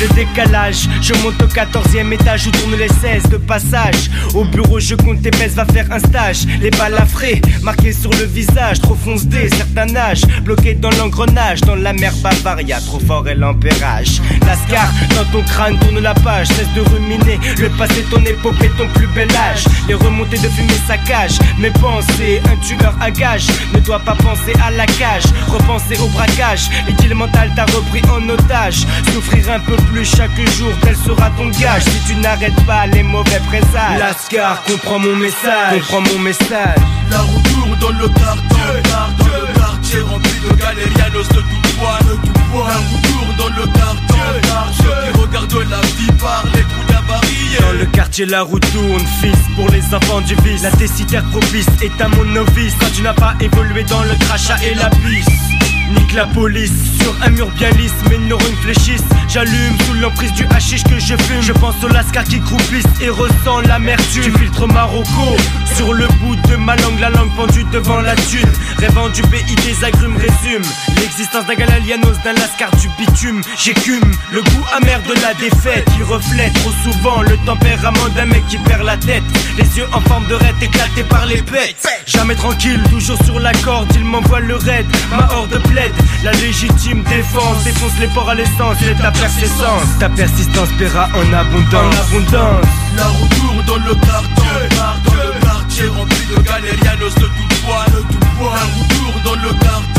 Le décalage, je monte au 14e étage où tournent les 16 de passage. Au bureau, je compte tes baisses, va faire un stage. Les balafrés, marqués sur le visage, trop foncé, certain Bloqué dans l'engrenage, dans la mer Bavaria, trop fort est l'ampérage. Lascar, dans ton crâne, tourne la page, cesse de ruminer. Le passé, ton épopée, ton plus bel âge. Les remontées de fumée saccage, mes pensées, un tueur à gage. Ne dois pas penser à la cage, repenser au braquage. L'idylle mentale t'a repris en otage. Souffrir un peu plus chaque jour, tel sera ton gage? Si tu n'arrêtes pas les mauvais présages. Lascar, comprends mon message, comprends mon message. La roue tourne dans le quartier, dans le quartier rempli de galérianos de tout poids, de tout poids. La roue tourne dans le quartier, quartier qui regarde la vie par les trous d'un baril. Dans le quartier, la roue tourne, fils, pour les enfants du vice. La décidère propice est à mon novice. Quand tu n'as pas évolué dans le crachat et la pisse. Nique la police sur un mur bien lisse, mes neurones fléchissent. J'allume sous l'emprise du hashish que je fume. Je pense aux lascars qui croupissent et ressens l'amertume. Tu filtres Marocco sur le bout de ma langue, la langue pendue devant la thune. Rêvant du pays des agrumes, résume l'existence d'un galalianos, d'un lascar du bitume. J'écume le goût amer de la défaite qui reflète trop souvent le tempérament d'un mec qui perd la tête. Les yeux en forme de raid éclatés par les bêtes. Jamais tranquille, toujours sur la corde, il m'envoie le raid. Ma horde plaide, la légitime défense défonce les ports à l'essence et ta persistance. Ta persistance paiera en abondance. En abondance. La roue tourne dans le quartier, dans le quartier rempli de galérianos de tout poids, de tout poids. Un retour dans le quartier.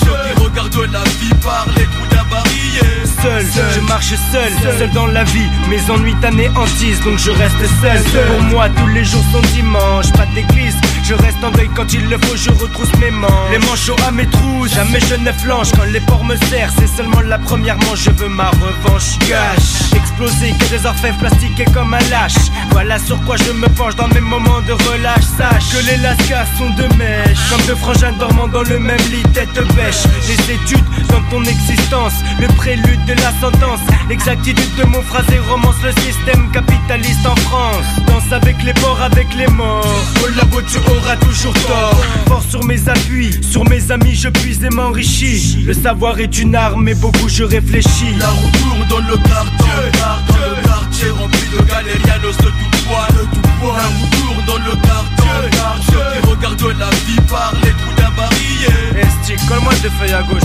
Ceux qui regardent la vie par les trous d'un barillet. Seul, je marche seul, seul dans la vie. Mes ennuis t'anéantissent, donc je reste seul. Pour moi, tous les jours sont dimanche, pas d'église. Je reste en deuil quand il le faut, je retrousse mes manches. Les manchots à mes trous, jamais je ne flanche. Quand les porcs me serrent, c'est seulement la première manche. Je veux ma revanche. Gâche, exploser que des orfèvres plastiqués comme un lâche. Voilà sur quoi je me penche dans mes moments de relâche. Sache que les lascars sont de mèche. Comme deux frangins dormant dans le même lit, tête bêche. Les études dans ton existence, le prélude de la sentence. L'exactitude de mon phrasé romance le système capitaliste en France. Danse avec les porcs, avec les morts. Au labo, auras toujours tort. Fort sur mes appuis, sur mes amis, je puise et m'enrichis. Le savoir est une arme, mais beaucoup je réfléchis. La retour dans le quartier, dans le quartier rempli de galérianos de tout poids, de tout poids. Un retour dans le quartier, ceux qui regardent la vie par les trous d'un barillet. Esti, colle-moi deux feuilles à gauche.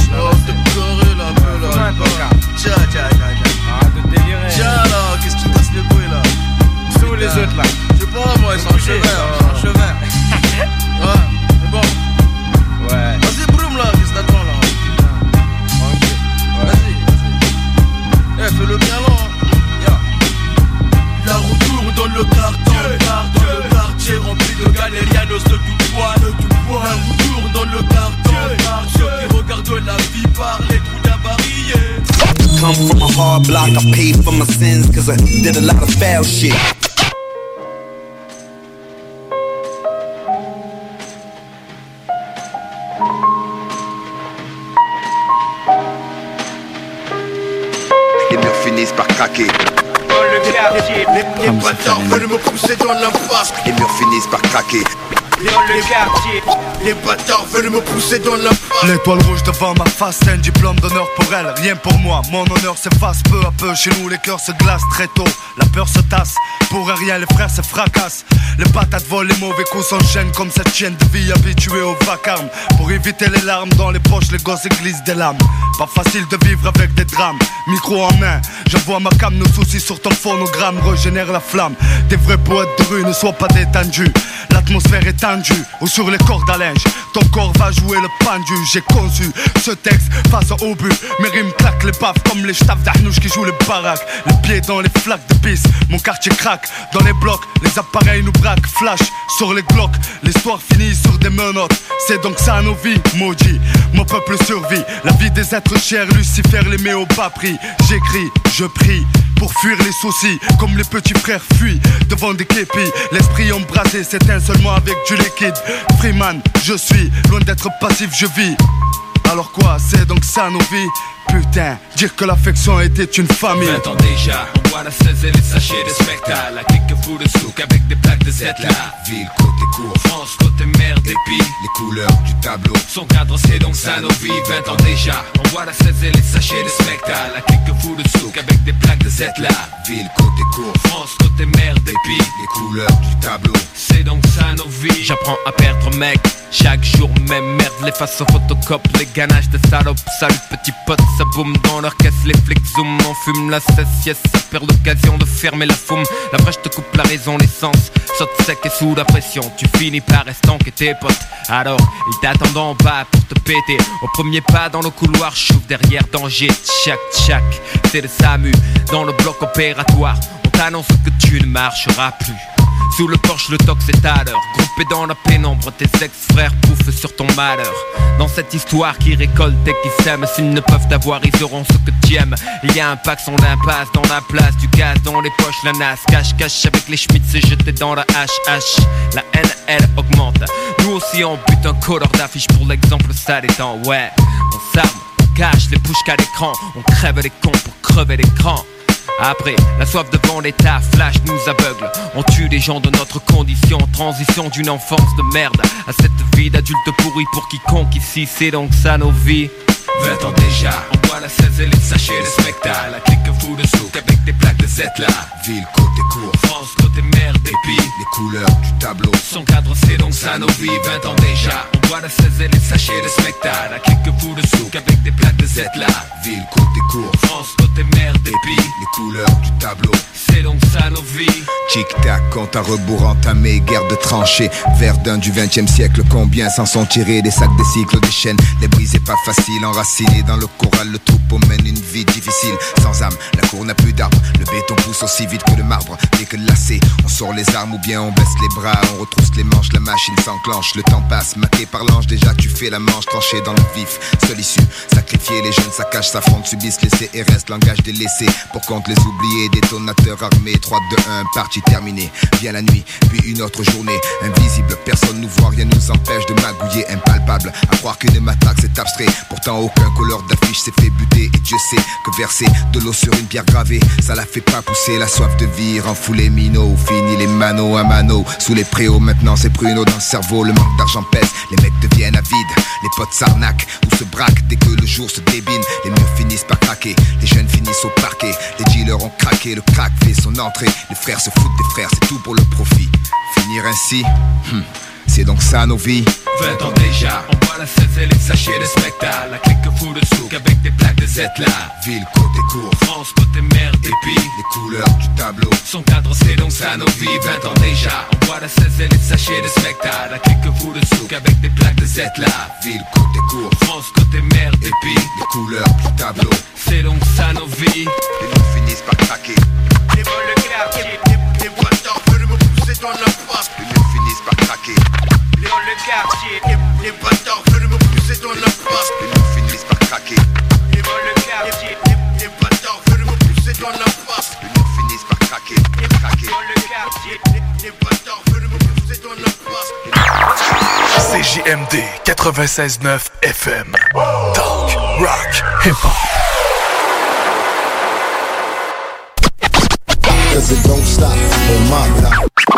I did a lot of foul shit. Les murs finissent par craquer. Dans le quartier, Les bâtards veulent me pousser dans la face. Les murs finissent par craquer. Dans le quartier. Les bâtards veulent me pousser dans la face. L'étoile rouge devant ma face, c'est un diplôme d'honneur pour elle, rien pour moi. Mon honneur s'efface peu à peu, chez nous les cœurs se glacent très tôt. La peur se tasse, pour rien les frères se fracassent. Les patates volent, les mauvais coups s'enchaînent comme cette chienne de vie habituée au vacarme. Pour éviter les larmes dans les poches, les gosses glissent des lames. Pas facile de vivre avec des drames. Micro en main, je vois ma cam, nos soucis sur ton phonogramme régénère la flamme. Des vrais poètes de rue ne soient pas détendus. L'atmosphère est ou sur les cordes à linge. Ton corps va jouer le pendu. J'ai conçu ce texte face au but. Mes rimes claquent les baffes comme les staffs d'Arnouche qui jouent les baraques. Les pieds dans les flaques de pisse, mon quartier craque. Dans les blocs, les appareils nous braquent. Flash sur les glocks, l'histoire finit sur des menottes. C'est donc ça nos vies, maudit. Mon peuple survit. La vie des êtres chers, Lucifer les met au prix. J'écris, je prie. Pour fuir les soucis, comme les petits frères fuient devant des képis. L'esprit embrasé s'éteint seulement avec du liquide. Freeman, je suis loin d'être passif, je vis. Alors quoi, c'est donc ça nos vies? Putain, dire que l'affection était une famille. 20 ans déjà, on boit la 16 et les sachets de spectacle. La clique fout de souk avec des plaques de Z là. Ville, côté court, France, côté mer, dépit. les couleurs du tableau. Son cadre, c'est donc ça nos vies. 20 ans déjà, on boit la 16 et les sachets de spectacle. La clique fout de souk avec des plaques de Z là. Ville, côté court, France, côté mer, dépit. les couleurs du tableau. C'est donc ça nos vies. J'apprends à perdre mec Chaque jour même merde les faces photocopes Les ganaches de salopes Salut petit pote ça boum dans leur caisse Les flics zoom On fume la cesse Ça perd l'occasion de fermer la foume La vraie te coupe la raison l'essence Saute sec et sous la pression. Tu finis par estanquer tes potes. Alors ils t'attendent en bas pour te péter. Au premier pas dans le couloir Chouf derrière danger. Tchac tchac C'est le SAMU Dans le bloc opératoire. On t'annonce que tu ne marcheras plus sous le porche, le à l'heure. Groupé dans la pénombre, tes ex-frères pouffent sur ton malheur. Dans cette histoire qui récolte et qui sème, s'ils ne peuvent t'avoir, ils auront ce que tu aimes. Il y a un pack son l'impasse dans la place, du gaz dans les poches, la nasse. Cache, cache avec les schmitts, c'est jeté dans la HH. La haine, elle augmente. Nous aussi, on bute un couleur d'affiche pour l'exemple, ça détend. Ouais, on s'arme, on cache les bouches qu'à l'écran. On crève les cons pour crever l'écran. Après, la soif devant l'état flash nous aveugle. On tue les gens de notre condition, transition d'une enfance de merde à cette vie d'adulte pourri pour quiconque ici, c'est donc ça nos vies. 20 ans déjà, on boit la 16 et les sachets de spectacle. La clique fou de souk avec des plaques de Z là. Ville, côté court, France, côté mer, dépit. les couleurs du tableau. Son cadre, c'est donc ça nos vies. 20 ans déjà, on boit la 16 et les sachets de spectacle. La clique fou de souk avec des plaques de Z là. Ville, côté court, France, côté mer, dépit. les couleurs du tableau. C'est donc ça nos vies. Tic-tac, compte à rebours entamé, guerre de tranchées. Verdun du 20 e siècle, combien s'en sont tirés des sacs, des cycles, des chaînes. Les briser pas facile, enracinés dans le corral, le troupeau mène une vie difficile. Sans âme, la cour n'a plus d'arbres. Le béton pousse aussi vite que le marbre. Dès que lassé, on sort les armes ou bien on baisse les bras, on retrousse les manches, la machine s'enclenche. Le temps passe, maqué par l'ange, déjà tu fais la manche, tranché dans le vif. Seule issue, sacrifier les jeunes, saccagent, s'affrontent, subissent les CRS, langage délaissé. Pour compte les oubliés, détonateurs armés, 3 de 1, partie terminée. Vient la nuit, puis une autre journée. Invisible, personne nous voit, rien nous empêche de magouiller, impalpable. À croire qu'une matraque c'est abstrait, pourtant aucun couleur d'affiche s'est fait buter. Et Dieu sait que verser de l'eau sur une pierre gravée, ça la fait pas pousser la soif de vie, les minots, fini les manos à mano. Sous les préaux, maintenant c'est pruneau dans le cerveau, le manque d'argent pèse, les mecs deviennent avides, les potes s'arnaquent ou se braquent dès que le jour se débine. Les murs finissent par craquer, les jeunes finissent au parquet, les dealers ont craqué, le crack fait son entrée, les frères se foutent des frères, c'est tout pour le profit. Finir ainsi, hmm, c'est donc ça nos vies. 20 ans déjà, on boit la 16 et les sachets de spectacle La clique fout de souk avec des plaques de Z là Ville, côté court, France, côté mer Et puis, les couleurs du tableau. Son cadre c'est donc ça nos vies. 20 ans déjà, on boit la 16 et les sachets de spectacle La clique fout de souk avec des plaques de Z là Ville, côté court, France, côté mer Et puis, les couleurs du tableau. C'est donc ça nos vies. Les nous finissent par craquer. Les vols le quartier, d'or pousser dans leur face Les nous finissent par craquer dans le quartier, les, les bâtards veulent me pousser dans la face. Les nous finissent par craquer. Dans le quartier, les, les bâtards veulent me pousser dans la face. Les nous finissent par craquer, craquer. Dans le quartier, les, les bâtards veulent me pousser dans la face. CJMD 96.9 FM. Talk, rock, hip-hop. Cause it don't stop on my time.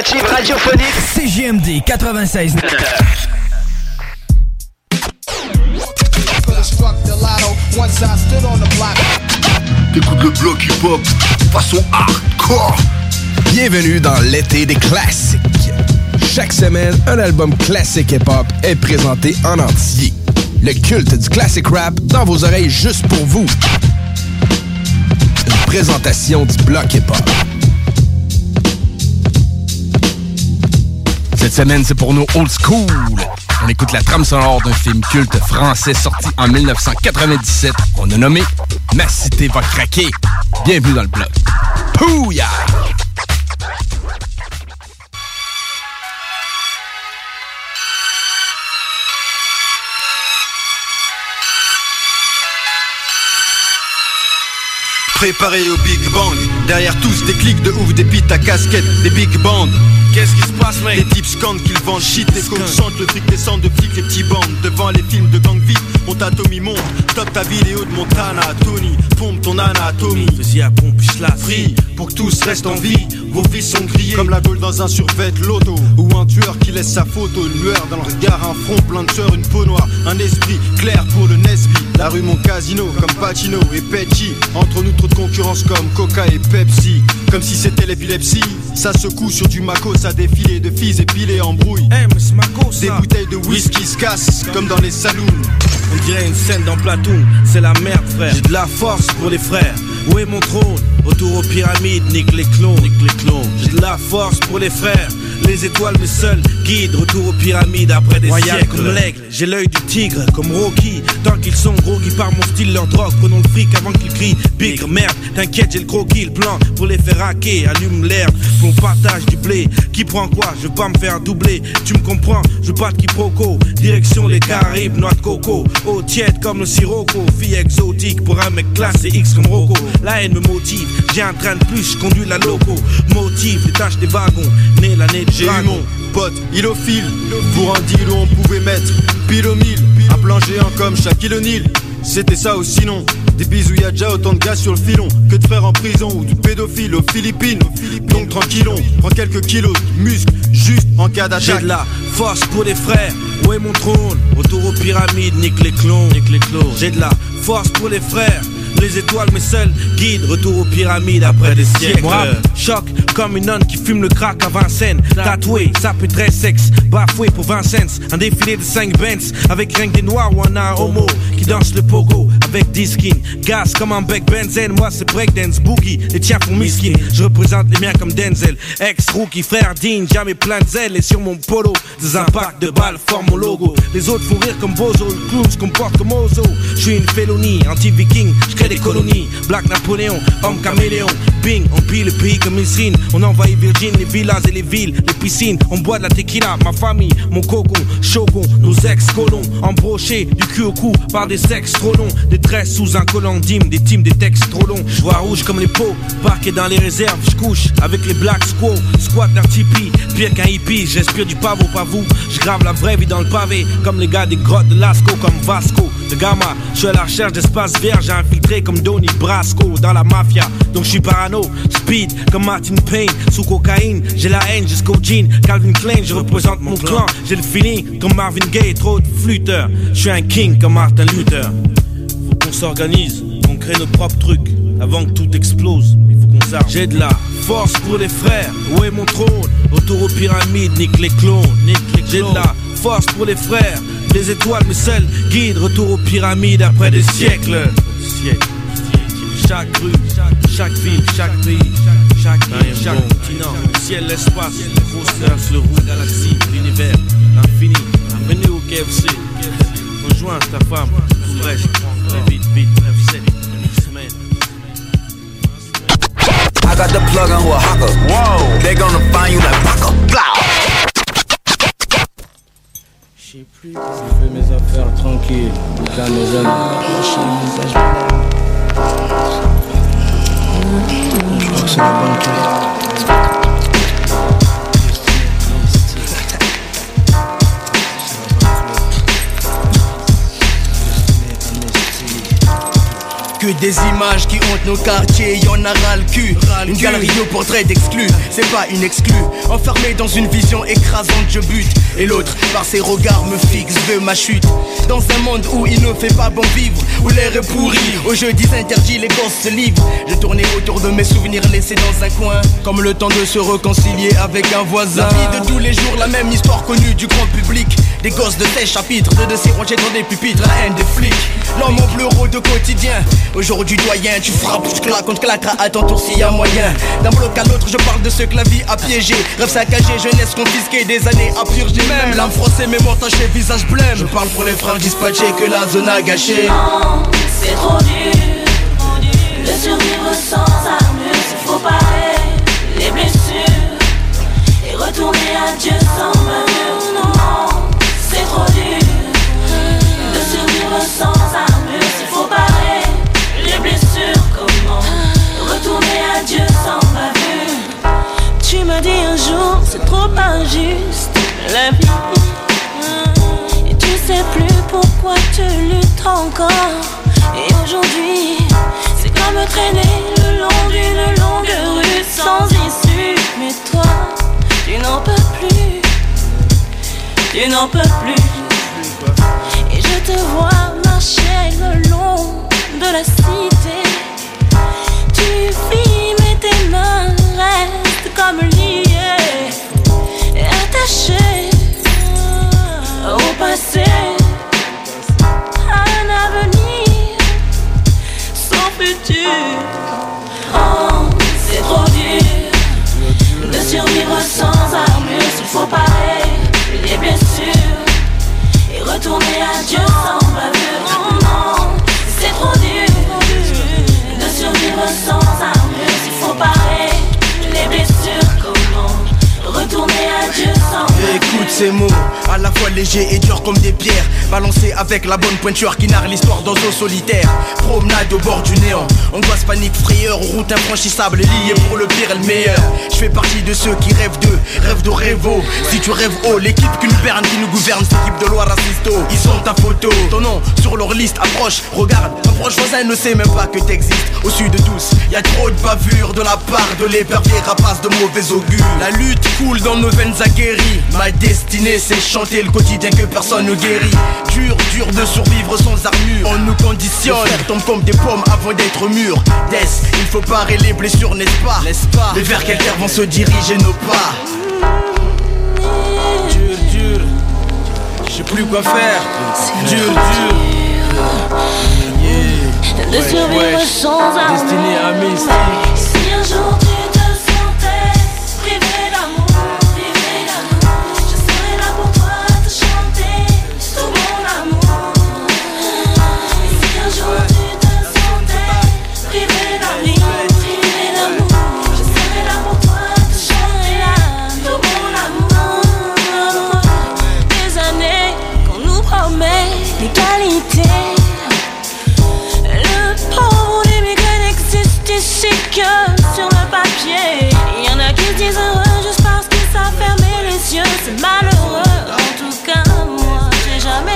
L'alternative radiophonique CGMD 96. T'écoutes le bloc hip-hop façon hardcore. Bienvenue dans l'été des classiques. Chaque semaine, un album classique hip-hop est présenté en entier. Le culte du classic rap dans vos oreilles juste pour vous. Une présentation du bloc hip-hop. Cette semaine, c'est pour nos old school. On écoute la trame sonore d'un film culte français sorti en 1997. On a nommé Ma cité va craquer. Bienvenue dans le bloc. Pouya! Préparé au Big Bang Derrière tous des clics de ouf, des pites à casquette, des big bands Qu'est-ce qui se passe mec Les types scandent qu'ils vendent shit, les coachs chantent, le fric descend de flics, les petits bandes. Devant les films de gang vite, mon atomy monte Top ta vidéo de Montana, Tony. Pompe ton anatomie. Vas-y à pompe, la free Pour que tous restent en vie vos vies sont grillées. Comme la gaule dans un survêt loto. Ou un tueur qui laisse sa photo, une lueur dans le regard. Un front plein de sueur, une peau noire, un esprit clair pour le Nesby. La rue mon casino, comme Pacino et Petty Entre nous trop de concurrence comme Coca et Pepsi. Comme si c'était l'épilepsie. Ça secoue sur du Mako, ça défilé de filles épilées en brouille. Des bouteilles de whisky se cassent comme dans les saloons. On dirait une scène dans Platoon, c'est la merde frère. J'ai de la force pour les frères. Où est mon trône? Retour aux pyramides, nique les clones, clones. J'ai de la force pour les frères, les étoiles mes seuls guides. Retour aux pyramides après des Royal siècles. comme l'aigle, j'ai l'œil du tigre comme Rocky. Tant qu'ils sont gros, qui par mon style leur drogue. Prenons le fric avant qu'ils crient big merde. T'inquiète, j'ai le croquis, le plan pour les faire hacker. Allume l'herbe, qu'on partage du blé. Qui prend quoi? Je veux pas me faire doubler. Tu me comprends? Je veux pas de quiproquo. Direction les Caraïbes, noix de coco. Eau tiède comme le sirocco. Fille exotique pour un mec classe et X comme Rocco. La haine me motive, j'ai un train de plus, je conduis la loco. Motive les tâches des wagons, né l'année de J'ai eu mon pote, il au fil Pour un deal où on pouvait mettre pile au mille Un plan géant comme Shaquille O'Neal. C'était ça ou sinon. Des bisous, y'a déjà autant de gars sur le filon. Que de frères en prison ou de pédophiles aux Philippines. Donc tranquillon, prends quelques kilos de muscles Juste en cas d'attaque. J'ai de la force pour les frères, où est mon trône? Retour aux pyramides, nique les clones, nique les clones. J'ai de la force pour les frères les étoiles mes seuls guides Retour aux pyramides après des siècles. Moi, choc comme une nonne qui fume le crack à Vincennes Tatoué, ça peut très sexe. Bafoué pour 20 cents Un défilé de 5 Benz. Avec rien que des noirs ou un, homo Qui danse le pogo avec 10 skins. Gas comme un bec benzène Moi c'est breakdance boogie. Les tiens font miskin Je représente les miens comme Denzel. Ex-rookie, frère digne. Jamais plein de zèle. Et sur mon polo Des impacts de balles forment mon logo. Les autres font rire comme Bozo. Le clown se comporte comme Ozo. Je suis une félonie Anti-viking. Je crée des colonies. Black Napoléon Homme caméléon. Bing On pille le pays comme Isrine On envahit Virgin Les villas et les villes Les piscines. On boit de la tequila Ma famille Mon cocon Shogun Nos ex-colons. Embrochés Du cul au cou Par des sexes trop longs. Des tresses sous un collant d'hymne Des teams des textes trop longs. Je vois rouge comme les pots Parqué dans les réserves. Je couche avec les Black Squaw Squat d'un tipi. Pire qu'un hippie J'inspire du pavot pas vous. Je grave la vraie vie dans le pavé Comme les gars des grottes de Lascaux Comme Vasco. De Gama Je suis à la recherche d'espace vert. J'ai infiltré comme Donny Brasco Dans la mafia. Donc je suis parano Speed comme Martin Sous cocaïne J'ai la haine jusqu'au jean. Calvin Klein Je représente mon clan. J'ai le feeling comme Marvin Gaye Trop de flûteurs. Je suis un king comme Martin Luther. Faut qu'on s'organise Qu'on crée nos propres trucs Avant que tout explose. Il faut qu'on s'arme. J'ai de la force pour les frères. Où est mon trône? Autour aux pyramides Nique les clones. J'ai de la force pour les frères. Les étoiles mes seuls guides Retour aux pyramides après des siècles. Chaque rue, chaque ville, chaque pays. Chaque île, chaque continent Le ciel, l'espace, le grosseur, le roux, la galaxie, l'univers, l'infini Bienvenue au KFC Rejoins ta femme, tout reste Très vite, vite, 9, 7, une semaine I got the plug on hawker. Whoa. They gonna find you like Paco. Blah. Je sais plus, je fais mes affaires tranquilles, dans mes. Je crois que Que des images qui hantent nos quartiers, y en a ras le cul. Une galerie de portraits d'exclus, c'est pas une exclue. Enfermé dans une vision écrasante, je bute. Et l'autre, par ses regards, me fixe, veut ma chute. Dans un monde où il ne fait pas bon vivre, où l'air est pourri, aux jeudis interdits, les gosses se livrent. Je tournais autour de mes souvenirs laissés dans un coin. Comme le temps de se réconcilier avec un voisin. La vie de tous les jours, la même histoire connue du grand public. Des gosses de tes chapitres, de dossiers rangés dans des pupitres, la haine des flics. L'homme en bureau de quotidien. Aujourd'hui doyen, tu frappes, tu claques, on te claquera à ton tour s'il y a moyen. D'un bloc à l'autre, je parle de ce que la vie a piégé. Rêve saccagé, jeunesse confisquée, des années à purger. Même l'âme froissée, mémoire tachée, visage blême. Je parle pour les frères dispatchés que la zone a gâché. C'est trop dur de survivre sans armes, il faut parer les blessures et retourner à Dieu sans mesure. sans armure, mur s'il faut barrer les blessures. Comment retourner à Dieu sans bavure? Tu m'as dit un jour, c'est trop injuste la vie. Et tu sais plus pourquoi tu luttes encore. Et aujourd'hui, c'est comme traîner le long d'une longue rue sans issue. Mais toi, tu n'en peux plus. Tu n'en peux plus. Et je te vois marcher le long de la cité. Tu vis, mais tes mains restent comme liées, attachées au passé, un avenir sans futur. Oh, c'est trop dur de survivre sans armure s'il faut parer et retourner à Dieu sans bavure. Non, c'est trop dur de survivre sans armure s'il faut parer les blessures. Comment retourner à Dieu? Écoute ces mots, à la fois légers et durs comme des pierres. Balancés avec la bonne pointure qui narre l'histoire dans eau solitaire. Promenade au bord du néant, angoisse, panique, frayeur. Route infranchissable, liée pour le pire et le meilleur. Je fais partie de ceux qui rêvent de, rêvent de rêvo Si tu rêves haut, l'équipe qu'une berne qui nous gouverne C'est l'équipe de loi racisto, ils ont ta photo. Ton nom sur leur liste, approche, regarde Ton proche voisin ne sait même pas que t'existes. Au sud de tous, y a trop de bavures de la part de l'épervier. Rapace de mauvais augure. La lutte coule dans nos veines aguerries Ma destinée c'est chanter le quotidien que personne ne guérit. Dur, dur de survivre sans armure. On nous conditionne, on tombe comme des pommes avant d'être mûrs Death, il faut parer les blessures n'est-ce pas? N'est-ce pas? Les vers quel terre vont se diriger nos pas. Dur, dur. Je sais plus quoi faire. Dur, dur. Yeah. de survivre ouais. sans armure. Destiné à Mystique Si un jour tu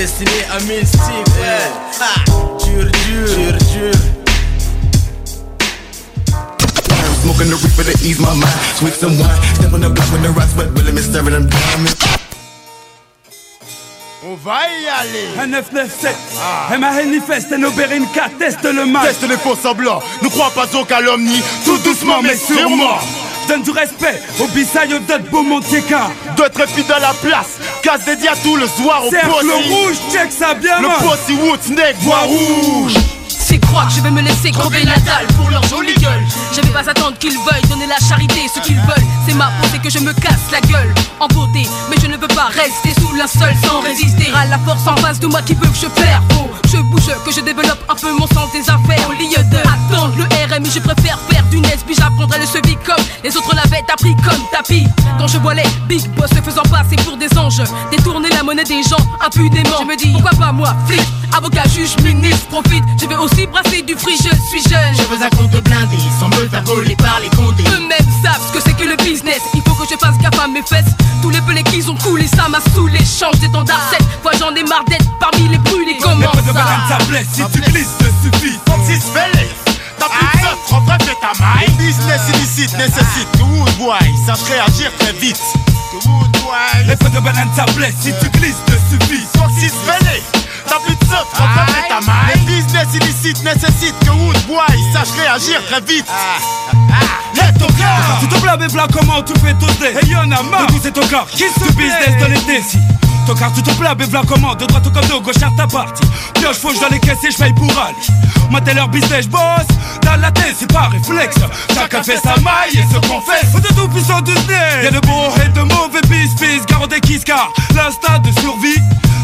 Destiné à Mystique, ouais Ah, Dur, dur, dur, dur. Smoking the reaper to ease my mind. Sweet some wine. Step on the block when the rocks, but really me serving them diamonds. On va y aller. Un 997 Un manifeste, un Oberinka teste le mal Teste les faux semblants. Ne crois pas aux calomnies. Tout doucement mais sûrement. donne du respect au Bissaï, au Dot, Beaumontieka D'autres fidèles à la place Casse dédié à tout le soir au Cercle possi rouge, check ça bien Le man. possi Wood Snake Voix rouge C'est croire que je vais me laisser crever la dalle pour leur jolie gueule. Je vais pas attendre qu'ils veuillent donner la charité. Ce qu'ils veulent, c'est ma peau, c'est que je me casse la gueule en beauté. Mais je ne peux pas rester sous linceul sans résister à la force en face de moi qui veut que je perds. Faut que je bouge, que je développe un peu mon sens des affaires. Au lieu de attendre le RMI, je préfère faire du NES. Puis j'apprendrai le sevi comme les autres l'avaient appris comme tapis. Quand je vois les big boss se faisant passer pour des anges, détourner la monnaie des gens impunément. Je me dis, pourquoi pas moi, flic, avocat, juge, ministre, profite. Je vais aussi brasser du fric, je suis jeune. Je veux un compte blindé sans me faire voler par les condés. Eux-mêmes savent ce que c'est que le business. Il faut que je fasse gaffe à mes fesses. Tous les pelés qu'ils ont coulé, ça m'a saoulé. Change d'étendard, cette fois j'en ai marre d'être parmi les brûlés. Comment Les potes de ça banane, ça blesse, si tu glisses, te suffit Francis Félix T'as plus de en vrai fais ta maille Business illicite nécessite que Woodboy sache réagir très vite Que Woodboy Les potes de banane, ça blesse, si tu glisses, te suffit Francis Félix T'as plus de fais ta maille Les business illicite nécessite que Woodboy sache réagir très vite. Let ton cœur. Tu te blâmes blanc, comment tu fais toaster Et y'en a marre. De tous ces tocards qui se business dans les décis Tocard, tu te blâmes blanc, comment? De droite comme de gauche à ta partie. Pioche, je dois les caisser, je paye pour aller. Moi t'es leur business, boss. Dans la tête, c'est pas réflexe. Chacun fait sa maille et se confesse. De tout puissant du nez Y'a de beaux et de mauvais bis, bis Garde des kiss car l'instinct de survie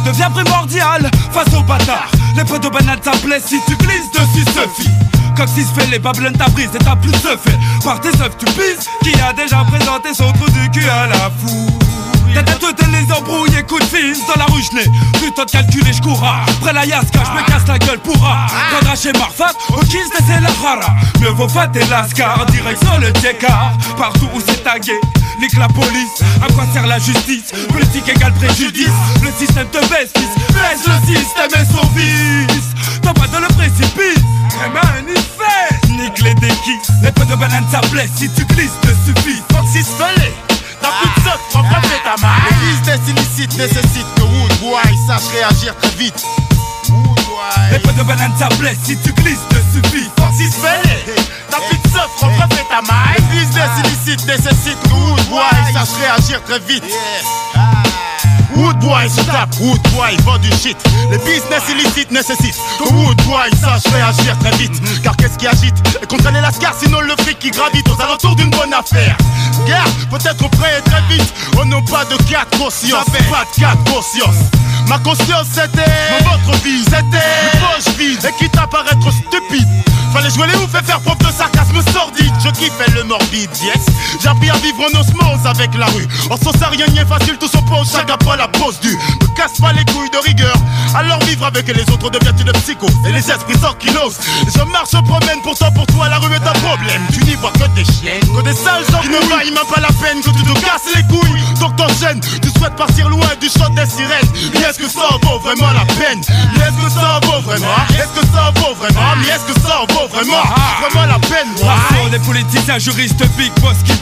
devient primordial face aux bâtards Les pots de banane plaît si tu glisses dessus Sophie. Coccyx fait les babylone ta brise et t'as plus de fait. Par tes œufs tu pisses Qui a déjà présenté son trou du cul à la foule T'as tête de les embrouilles, écoute fils dans la rue je n'ai Putain de calculer je courra Après la yaska je me casse la gueule pourra. Faudra chez Marfat au kiss c'est la rara. Mieux vaut fat et lascar Direction le tiécar Partout où c'est tagué Nique la police, à quoi sert la justice? Politique égale préjudice. Le système te baisse, baisse le système et son vice. T'as pas de le précipice. Il fait Nique les déquis Les pots de banane ça blesse. Si tu glisses te suffit T'as plus de soc, prends pas de ta main Le business illicite nécessite que Woodboy sache réagir très vite. Les pots de banane ça blesse. Si tu glisses te suffit plus de soc, prends pas de ta main Le business illicite nécessite que Woodboy sache réagir très vite Woodboy se tape, Woodboy vend du shit. Les business illicites nécessitent que Woodboy sache réagir très vite. Car qu'est-ce qui agite? Et contre les lascars, sinon le fric qui gravite aux alentours d'une bonne affaire. Gars, peut-être prêt très vite. On n'a pas de quatre conscience, pas de quatre conscience. Ma conscience c'était votre vie, c'était une poche vide et quitte à paraître stupide. Fallait jouer les ouf et faire preuve de sarcasme sordide. Je kiffais le morbide, yes. J'ai appris à vivre en osmose avec la rue. En à rien, n'y est facile, tout s'oppose, chaque fois la pose du. Me casse pas les couilles de rigueur. Alors vivre avec les autres devient une psycho. Et les esprits qui n'osent. Je marche, je promène, pourtant pour toi la rue est un problème. Tu n'y vois que des chiens, que des sales gens qui ne vaillent même pas la peine que tu te casses les couilles. Donc t'enchaînes, tu souhaites partir loin du shot des sirènes. Mais est-ce que ça vaut vraiment la peine? Mais est-ce que ça vaut vraiment? Est-ce que ça vaut vraiment? Mais est-ce que ça vaut vraiment? Vraiment la peine Bravo, les politiciens, juristes, big boss qui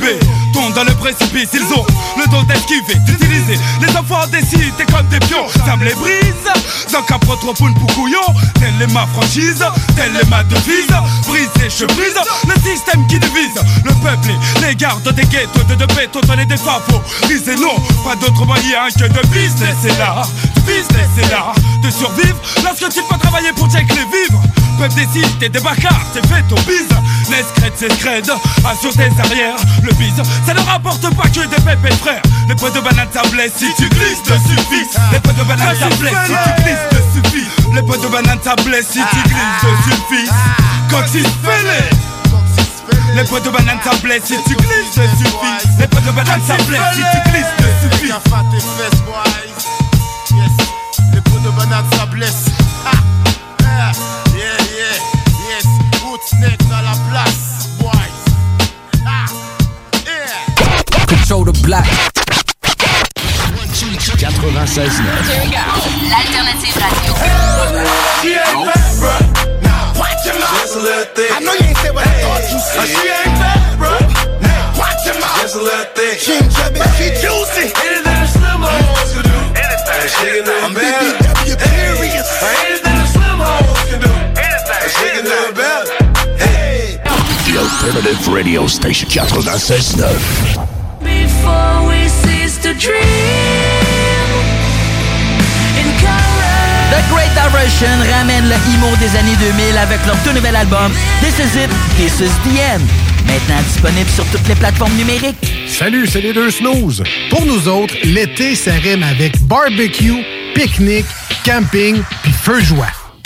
Tombent dans le précipice, ils ont le dos d'esquiver D'utiliser les enfants des cités comme des pions Ça me les brise Donc après trop pour pour couillon Telle est ma franchise, telle est ma devise. Brise et je brise le système qui divise. Le peuple et les gardes des ghettos De de béton, et des fafos Disez non, pas d'autre moyen que de business. C'est là, business c'est là De survivre. Lorsque tu peux travailler pour check les vivres Peuple des cités, des bacards, c'est fait ton bise. L'escrède, c'est scred, assure tes arrières Le bise, ça ne rapporte pas que des pépés frères. Les pots de banane ça blesse si tu glisses te Les pots de banane ça Si tu glisses te suffit. Les pots de banane Si tu glisses te suffit. Coxis fêlé les pots de banane ça si tu glisses te suffit. Les pots de banane ça si tu glisses te suffit. Les pots de banane eh, Yeah yeah yes. Woodsnake dans la place Control the black 96 9. Here we go. L'alternative radio. She ain't bad, bro. Nah. Watch your mouth. Just a little thing. I know you ain't said what hey. I thought you said. She ain't bad, bro. Nah. Watch your mouth. Just a little thing. She ain't She juicy. Anything a slim, hoes can do. Anything. She can do it better. BBW period. Anything a slim, hoes can do. Anything. She can do it better. Hey. Alternative radio station. 96 9. Before we cease to dream. The Great Diversion ramène le emo des années 2000 avec leur tout nouvel album This Is It, This Is The End. Maintenant disponible sur toutes les plateformes numériques. Salut, c'est les deux snooze. Pour nous autres, l'été, ça rime avec barbecue, pique-nique, camping, puis feu joie.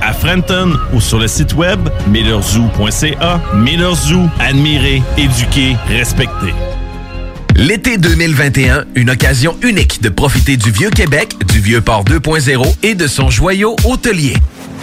à Frenton ou sur le site web millerzoo.ca. Miller Zoo, admirer, éduquer, respecter. L'été 2021, une occasion unique de profiter du vieux Québec, du vieux port 2.0 et de son joyau hôtelier.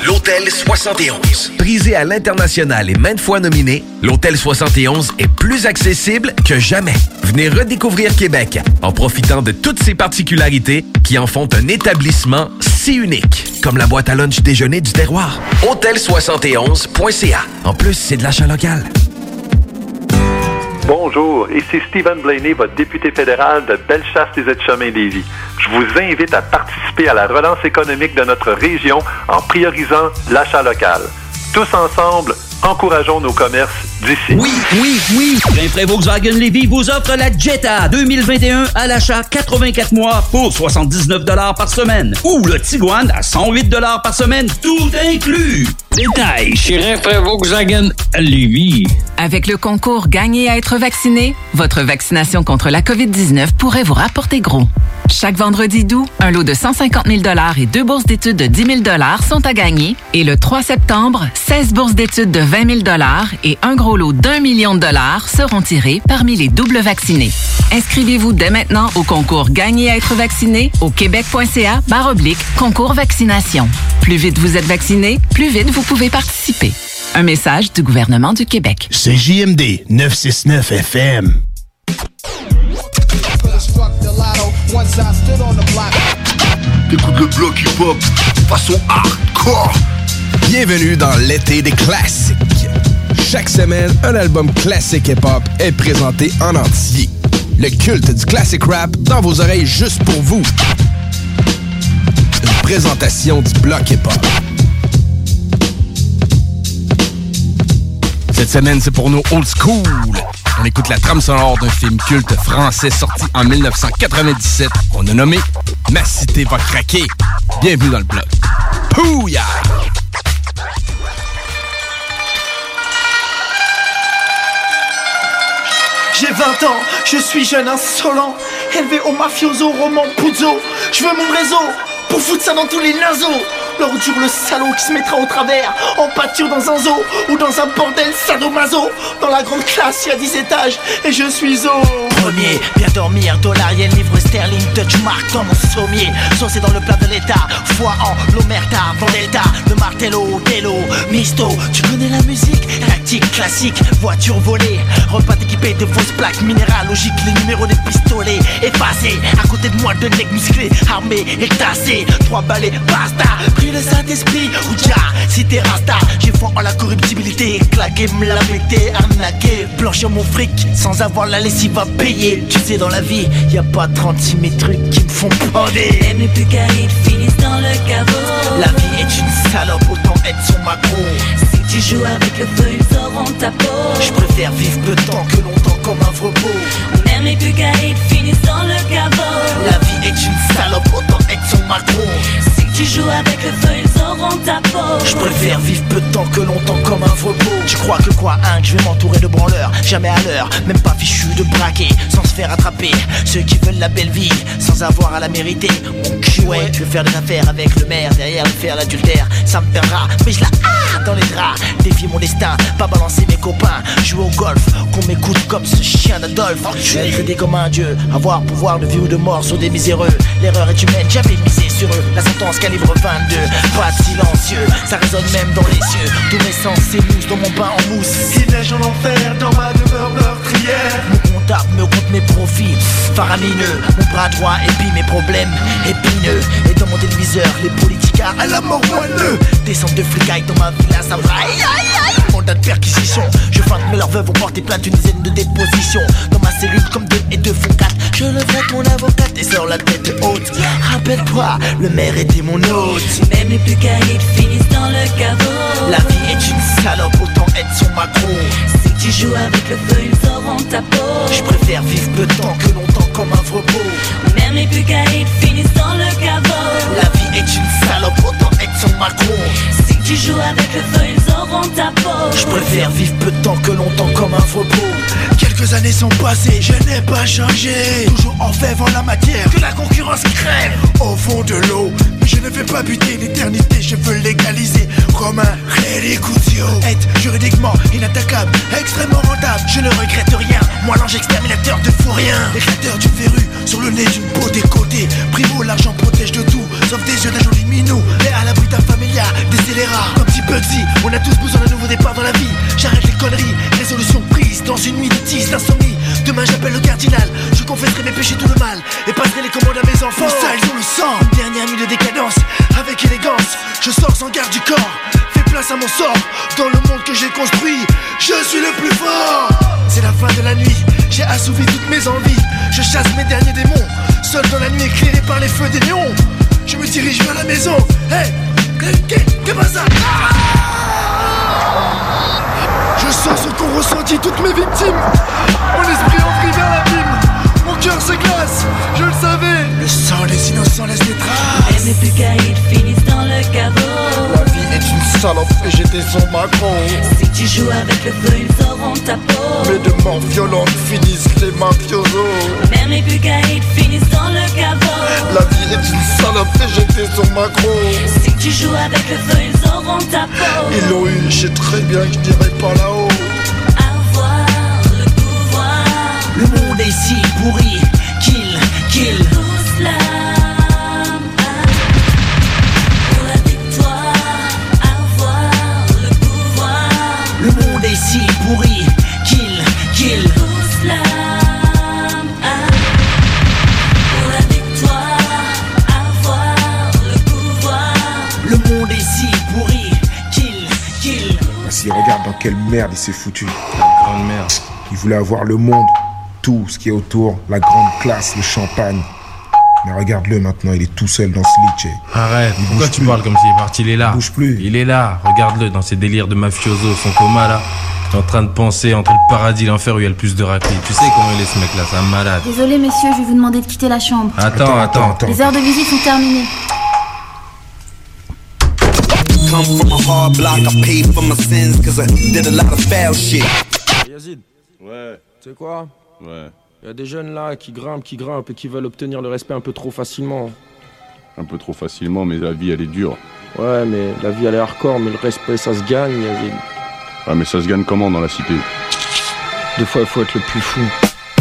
L'Hôtel 71. Prisé à l'international et maintes fois nominé, l'Hôtel 71 est plus accessible que jamais. Venez redécouvrir Québec en profitant de toutes ses particularités qui en font un établissement unique. Comme la boîte à lunch déjeuner du terroir. Hôtel71.ca. En plus, c'est de l'achat local. Bonjour, ici Stephen Blaney, votre député fédéral de Bellechasse des Etchemins-Lévis. Je vous invite à participer à la relance économique de notre région en priorisant l'achat local. Tous ensemble, encourageons nos commerces d'ici. Oui, oui, oui! Rainfray Volkswagen Levy vous offre la Jetta 2021 à l'achat 84 mois pour 79 par semaine. Ou le Tiguan à 108 par semaine, tout inclus. Détail chez Rainfray Volkswagen Levy. Avec le concours Gagner à être vacciné, votre vaccination contre la COVID-19 pourrait vous rapporter gros. Chaque vendredi d'août, un lot de 150 000 et deux bourses d'études de 10 000 sont à gagner. Et le 3 septembre, 16 bourses d'études de 20 000 et un gros lot d'un million de dollars seront tirés parmi les doubles vaccinés. Inscrivez-vous dès maintenant au concours Gagner à être vacciné au québec.ca oblique concours vaccination. Plus vite vous êtes vacciné, plus vite vous pouvez participer. Un message du gouvernement du Québec. C'est JMD 969 FM. T'écoutes le bloc hip-hop façon hardcore. Bienvenue dans l'été des classiques. Chaque semaine, un album classique hip-hop est présenté en entier. Le culte du classic rap dans vos oreilles juste pour vous. Une présentation du bloc hip-hop. Cette semaine, c'est pour nos old school. On écoute la trame sonore d'un film culte français sorti en 1997. On a nommé Ma cité va craquer. Bienvenue dans le bloc. Pouya! J'ai 20 ans, je suis jeune insolent, élevé au mafioso, roman puzzo. Je veux mon réseau pour foutre ça dans tous les naseaux. L'ordure, le salaud qui se mettra au travers, en pâture dans un zoo ou dans un bordel sadomaso. Dans la grande classe, il y a 10 étages et je suis au premier. Bien dormir, dollar, yen, livre sterling, Dutch mark dans mon sommier. Saucé dans le plat de l'état, foi en l'omerta, Vendelta, le martello, vélo, misto. Tu connais la musique? Tactique classique, voiture volée. Repas équipé de fausses plaques minérales, logique, les numéros des pistolets effacés. À côté de moi, deux necks musclés, armés et tassés. Trois balais, basta. Le Saint-Esprit, Ouja, si t'es rasta. J'ai foi en la corruptibilité, claqué, me la pété, arnaqué. Blanchir mon fric sans avoir la lessive à payer. Tu sais, dans la vie, y a pas 36 mes trucs qui me font bander. Même les plus caïds finissent dans le caveau. La vie est une salope, autant être son macro. Si tu joues avec le feu, ils auront ta peau. Je préfère vivre peu de temps que longtemps comme un beau. Même les plus caïds finissent dans le caveau. La vie est une salope, autant être son macro. Tu joues avec le feu, ils auront ta peau. Je préfère vivre peu de temps que longtemps comme un vrai beau. Tu crois que quoi, hein, que je vais m'entourer de branleurs Jamais à l'heure, même pas fichu de braquer, sans se faire attraper. Ceux qui veulent la belle vie, sans avoir à la mériter. Mon cul, ouais, je veux faire des affaires avec le maire, derrière le faire l'adultère. Ça me perdra, mais je la ah dans les draps. Défier mon destin, pas balancer mes copains. Jouer au golf, qu'on m'écoute comme ce chien d'Adolphe. Être aidé comme un dieu, avoir pouvoir de vie ou de mort sur des miséreux. L'erreur est humaine, j'avais misé sur eux. La sentence calibre 22, pas silencieux, ça résonne même dans les cieux. Tous mes sens s'émoussent dans mon bain en mousse. Il neige en enfer dans ma demeure meurtrière. Mon comptable me compte mes profits, faramineux. Mon bras droit épie mes problèmes épineux. Et dans mon téléviseur, les politiques à la mort moelleux. Descente de flicaille dans ma villa, ça va. Aïe aïe aïe. Mandat de perquisition. Je feinte, mais leurs veuves vont porter plainte une dizaine de dépositions. Dans ma cellule, comme deux et deux font quatre. Je leverai ton avocate et sors la tête haute. Rappelle-toi, le maire était mon hôte. Même les plus caïds finissent dans le caveau. La vie est une salope, autant être son macro. Tu joues avec le feu, ils auront ta peau. Je préfère vivre peu de temps que longtemps comme un beau. Même les plus finissent dans le caveau. La vie est une salope, autant être son macro. Tu joues avec le feu, ils auront ta peau. Je préfère vivre peu de temps que longtemps comme un beau. Quelques années sont passées, je n'ai pas changé. Toujours en fève en la matière, que la concurrence crève. Au fond de l'eau, mais je ne vais pas buter l'éternité, je veux légaliser. Romain, Rélicutio. Être juridiquement inattaquable, extrêmement rentable. Je ne regrette rien, moi l'ange exterminateur de fou rien. Du verru, sur le nez d'une peau décodée. Primo, l'argent protège de tout, Sauf des yeux de jolis minous Et à l'abri d'un familia, des scélérats. Comme petit Bugsy, on a tous besoin d'un nouveau départ dans la vie. J'arrête les conneries, résolution prise Dans une nuit de tisse, d'insomnie. Demain j'appelle le cardinal. Je confesserai mes péchés tout le mal. Et passerai les commandes à mes enfants. Ça ils ont le sang. Une dernière nuit de décadence Avec élégance. Je sors sans garde du corps. Fais place à mon sort. Dans le monde que j'ai construit Je suis le plus fort. C'est la fin de la nuit J'ai assouvi toutes mes envies. Je chasse mes derniers démons. Seul dans la nuit éclairé par les feux des néons. Je me dirige vers la maison. Hey Qu'est-ce que ça? Je sens ce qu'ont ressenti toutes mes victimes. Mon esprit envie vers l'abîme cœur se glace, je le savais. Le sang des innocents laisse des traces. Et mes plus caïds finissent dans le caveau. La vie est une salope et j'étais son macron Si tu joues avec le feu, ils auront ta peau. Mais de morts violentes finissent les mafiosos. Même les plus caïds finissent dans le caveau. La vie est une salope et j'étais son macron Si tu joues avec le feu, ils auront ta peau. Ils l'ont eu, je sais très bien que je dirais pas là-haut. Avoir le pouvoir. Le monde est si pourri qu'il, qu'il Pour la victoire Avoir le pouvoir. Le monde est si pourri qu'il, qu'il Pour la victoire Avoir le pouvoir. Le monde est si pourri qu'il, qu'il Vas-y, regarde dans quelle merde il s'est foutu. grande merde. Il voulait avoir le monde, tout ce qui est autour, la grande classe, le champagne. Mais regarde-le maintenant, il est tout seul dans ce lit. Arrête, Il pourquoi tu plus. parles comme s'il est parti? Il est là. bouge plus. Il est là, regarde-le dans ses délires de mafioso, son coma là. Il est en train de penser entre le paradis et l'enfer où il y a le plus de raclés. Tu sais comment il est ce mec là, c'est un malade. Désolé messieurs, je vais vous demander de quitter la chambre. Attends, attends, attends. Les heures de visite sont terminées. Come from a hard block, I paid for my sins cause I did a lot of foul shit. Yazid Ouais. Tu sais quoi? Ouais. Il y a des jeunes là qui grimpent, qui grimpent et qui veulent obtenir le respect un peu trop facilement. Un peu trop facilement, mais la vie elle est dure. Ouais, mais la vie elle est hardcore, mais le respect ça se gagne, Yazid. Ah, mais ça se gagne comment dans la cité? Des fois il faut être le plus fou.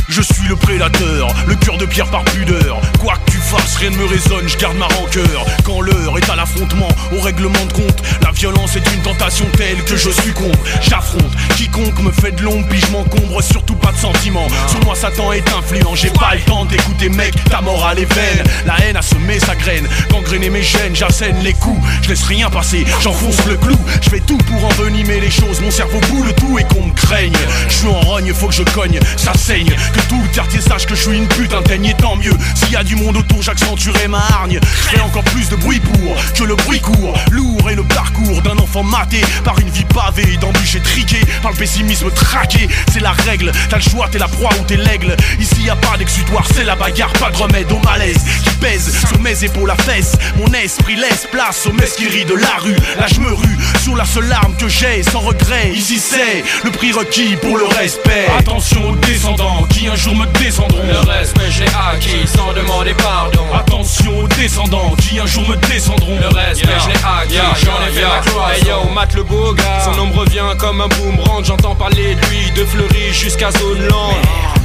Je suis le prédateur, le cœur de pierre par pudeur. Quoi que tu fasses, rien ne me résonne, je garde ma rancœur. Quand l'heure est à l'affrontement, au règlement de compte, la violence est une tentation telle que je con. J'affronte quiconque me fait de l'ombre, puis je m'encombre, surtout pas de sentiments. Sur moi, Satan est influent, j'ai pas le temps d'écouter, mec, ta morale est vaine. La haine a semé sa graine, gangréner mes gènes, j'assène les coups, je laisse rien passer, j'enfonce le clou. Je fais tout pour envenimer les choses, mon cerveau boule tout et qu'on me craigne. Je suis en rogne, faut que je cogne, ça saigne. Que tout le quartier sache que je suis une putain teigne et tant mieux. S'il y a du monde autour, j'accentuerai ma hargne. Je encore plus de bruit pour que le bruit court. Lourd est le parcours d'un enfant maté par une vie pavée, d'embûches triquées, par le pessimisme traqué. C'est la règle, t'as le choix, t'es la proie ou t'es l'aigle. Ici y a pas d'exutoire, c'est la bagarre, pas de remède au malaise qui pèse sur mes épaules à fesses. Mon esprit laisse place aux mesquineries de la rue. Là je me rue sur la seule arme que j'ai, sans regret. Ici c'est le prix requis pour le respect. Attention aux descendants qui un jour me descendront. Le respect je l'ai acquis sans demander pardon. Attention aux descendants qui un jour me descendront. Le respect je l'ai acquis, j'en ai fait ma cloison. Hey yo, Matt le beau gars, son nom revient comme un boomerang. J'entends parler de lui, de Fleury jusqu'à Zone Land.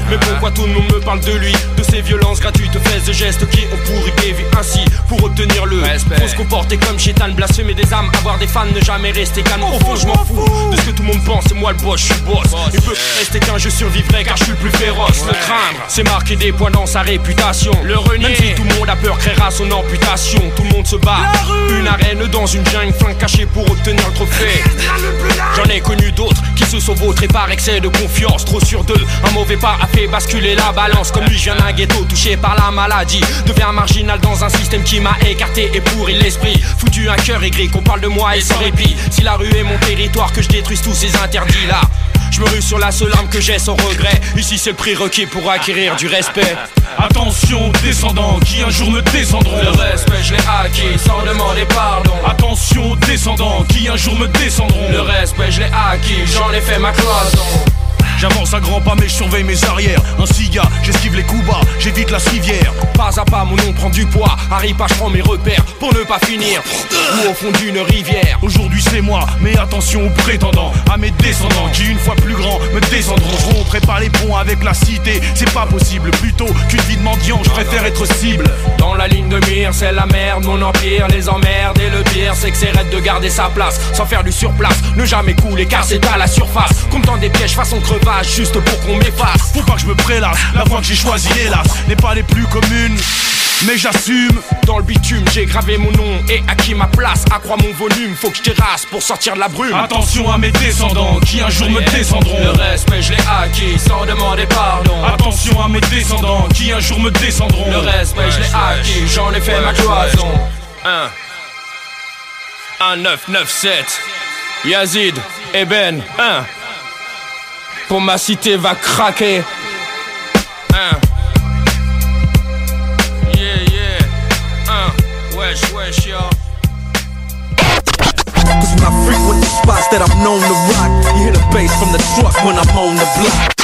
Mais pourquoi tout le monde me parle de lui De ces violences gratuites, faits et gestes qui ont pourri des vies ainsi Pour obtenir le respect. Faut se comporter comme chétan, blasphémer des âmes Avoir des fans, ne jamais rester calme. Au fond je m'en fous de ce que tout le monde pense. C'est moi le boss, je suis boss. Il peut rester qu'un je survivrai car je suis le plus féroce. Le craindre, c'est marquer des points dans sa réputation. Le renier, même si tout le monde a peur créera son amputation. Tout le monde se bat, une arène dans une jungle Flingue caché pour obtenir le trophée. J'en ai connu d'autres qui se sont vautrés par excès de confiance. Trop sûr d'eux, un mauvais pas a fait basculer la balance. Comme lui je viens d'un ghetto touché par la maladie. Deviens marginal dans un système qui m'a écarté et pourri l'esprit. Foutu un cœur aigri qu'on parle de moi et sans répit. Si la rue est mon territoire que je détruise tous ces interdits là je me rue sur la seule arme que j'ai sans regret. Ici c'est le prix requis pour acquérir du respect. Attention descendants qui un jour me descendront. Le respect je l'ai acquis sans demander pardon. Attention descendants qui un jour me descendront. Le respect je l'ai acquis, j'en ai fait ma cloison J'avance à grands pas mais je surveille mes arrières Un cigare, j'esquive les coups bas, j'évite la civière Pas à pas, mon nom prend du poids. Arrive pas, je prends mes repères pour ne pas finir. Ou au fond d'une rivière. Aujourd'hui c'est moi, mais attention aux prétendants, à mes descendants qui une fois plus grands me descendront. Je pas les ponts avec la cité, c'est pas possible. Plutôt qu'une vie de mendiant, je préfère être cible. Dans la ligne de mire, c'est la merde, mon empire, les emmerdes et le pire, c'est que c'est raide de garder sa place, sans faire du surplace, ne jamais couler car c'est à la surface. Comme dans des pièges façon juste pour qu'on m'efface. Faut pas que je me prélasse, la voie que j'ai choisie hélas n'est pas les plus communes. Mais j'assume. Dans le bitume j'ai gravé mon nom. Et acquis ma place Accrois mon volume, faut que je terrasse pour sortir de la brume. Attention à mes descendants qui un jour me descendront. Le respect je l'ai acquis sans demander pardon. Attention à mes descendants qui un jour me descendront. Le respect je l'ai acquis, j'en ai fait ma cloison. 1 1 9 9 7 Yazid et Ben. 1 Pour ma cité va craquer. 1 Yeah yeah. 1 Wesh wesh yo. Cause when I frequent the spots that I'm known to rock, you hear the bass from the truck when I'm on the block.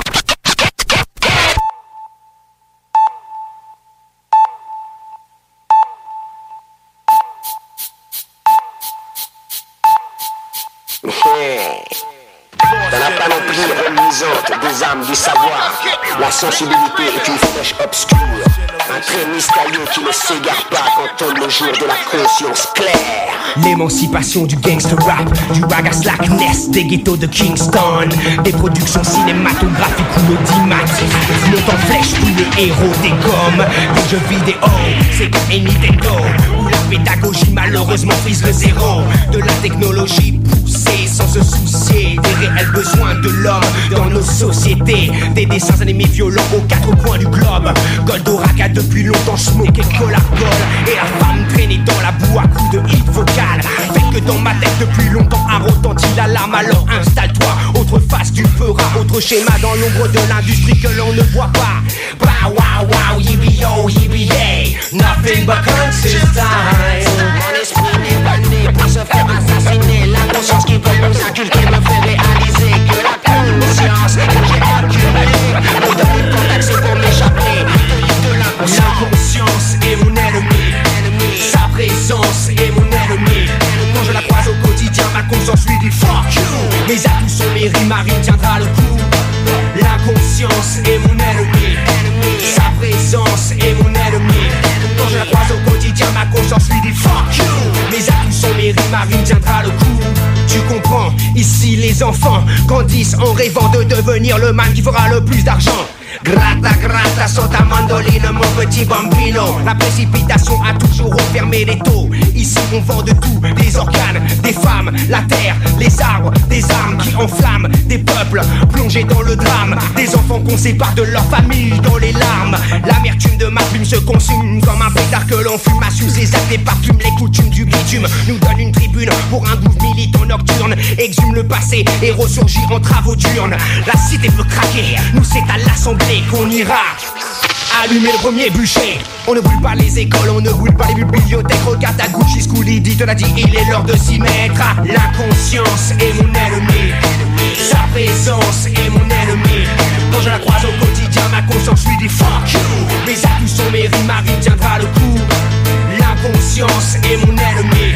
Du savoir, la sensibilité est une flèche obscure, un trait mystérieux qui ne s'égare pas quand tombe le jour de la conscience claire. L'émancipation du gangster rap, du raga slackness, des ghettos de Kingston, des productions cinématographiques ou audimatifs. Le temps flèche tous les héros des gommes, des jeux vidéo, c'est et Nintendo, où la pédagogie malheureusement frise le zéro, de la technologie sans se soucier des réels besoins de l'homme dans nos sociétés, des dessins animés violents aux quatre coins du globe. Goldorak a depuis longtemps smoké Cola et la femme traînée dans la boue à coups de hit vocal. Fait que dans ma tête depuis longtemps a retenti l'alarme, alors installe-toi. Autre face tu feras, autre schéma dans l'ombre de l'industrie que l'on ne voit pas. Bah wow wow, yippee yo, nothing but conscious time. Mon esprit n'est pas né pour se faire assassiner. La inculquer me fait réaliser que la conscience que j'ai d'accès pour m'échapper. L'inconscience est mon ennemi, sa présence est mon ennemi. Quand je la croise au quotidien, ma conscience lui dit fuck you. Mes atouts sont mes rimes, ma rime tiendra le coup. L'inconscience est mon ennemi, sa présence est mon ennemi. Quand je la croise au quotidien, ma conscience lui dit fuck you. Mes atouts sont mes rimes, ma rime tiendra le coup. Tu comprends, ici les enfants grandissent en rêvant de devenir le man qui fera le plus d'argent. Grata, grata, sur ta mandoline, mon petit bambino. La précipitation a toujours enfermé les taux. Ici, on vend de tout des organes, des femmes, la terre, les arbres, des armes qui enflamment, des peuples plongés dans le drame, des enfants qu'on sépare de leur famille dans les larmes. L'amertume de ma plume se consume comme un pétard que l'on fume. Assume ses actes, les les coutumes du bitume. Nous donne une tribune pour un gouffre militant nocturne. Exhume le passé et ressurgit en travaux diurnes. La cité peut craquer, nous c'est à l'assemblée qu'on ira. Allumer le premier bûcher. On ne brûle pas les écoles, on ne brûle pas les bibliothèques. Regarde ta Gucci Scoolidi te l'a dit, il est l'heure de s'y mettre. L'inconscience est mon ennemi. Sa présence est mon ennemi. Quand je la croise au quotidien, ma conscience lui dit fuck you. Mes atouts sont mes rimes, ma rime tiendra le coup. L'inconscience est mon ennemi.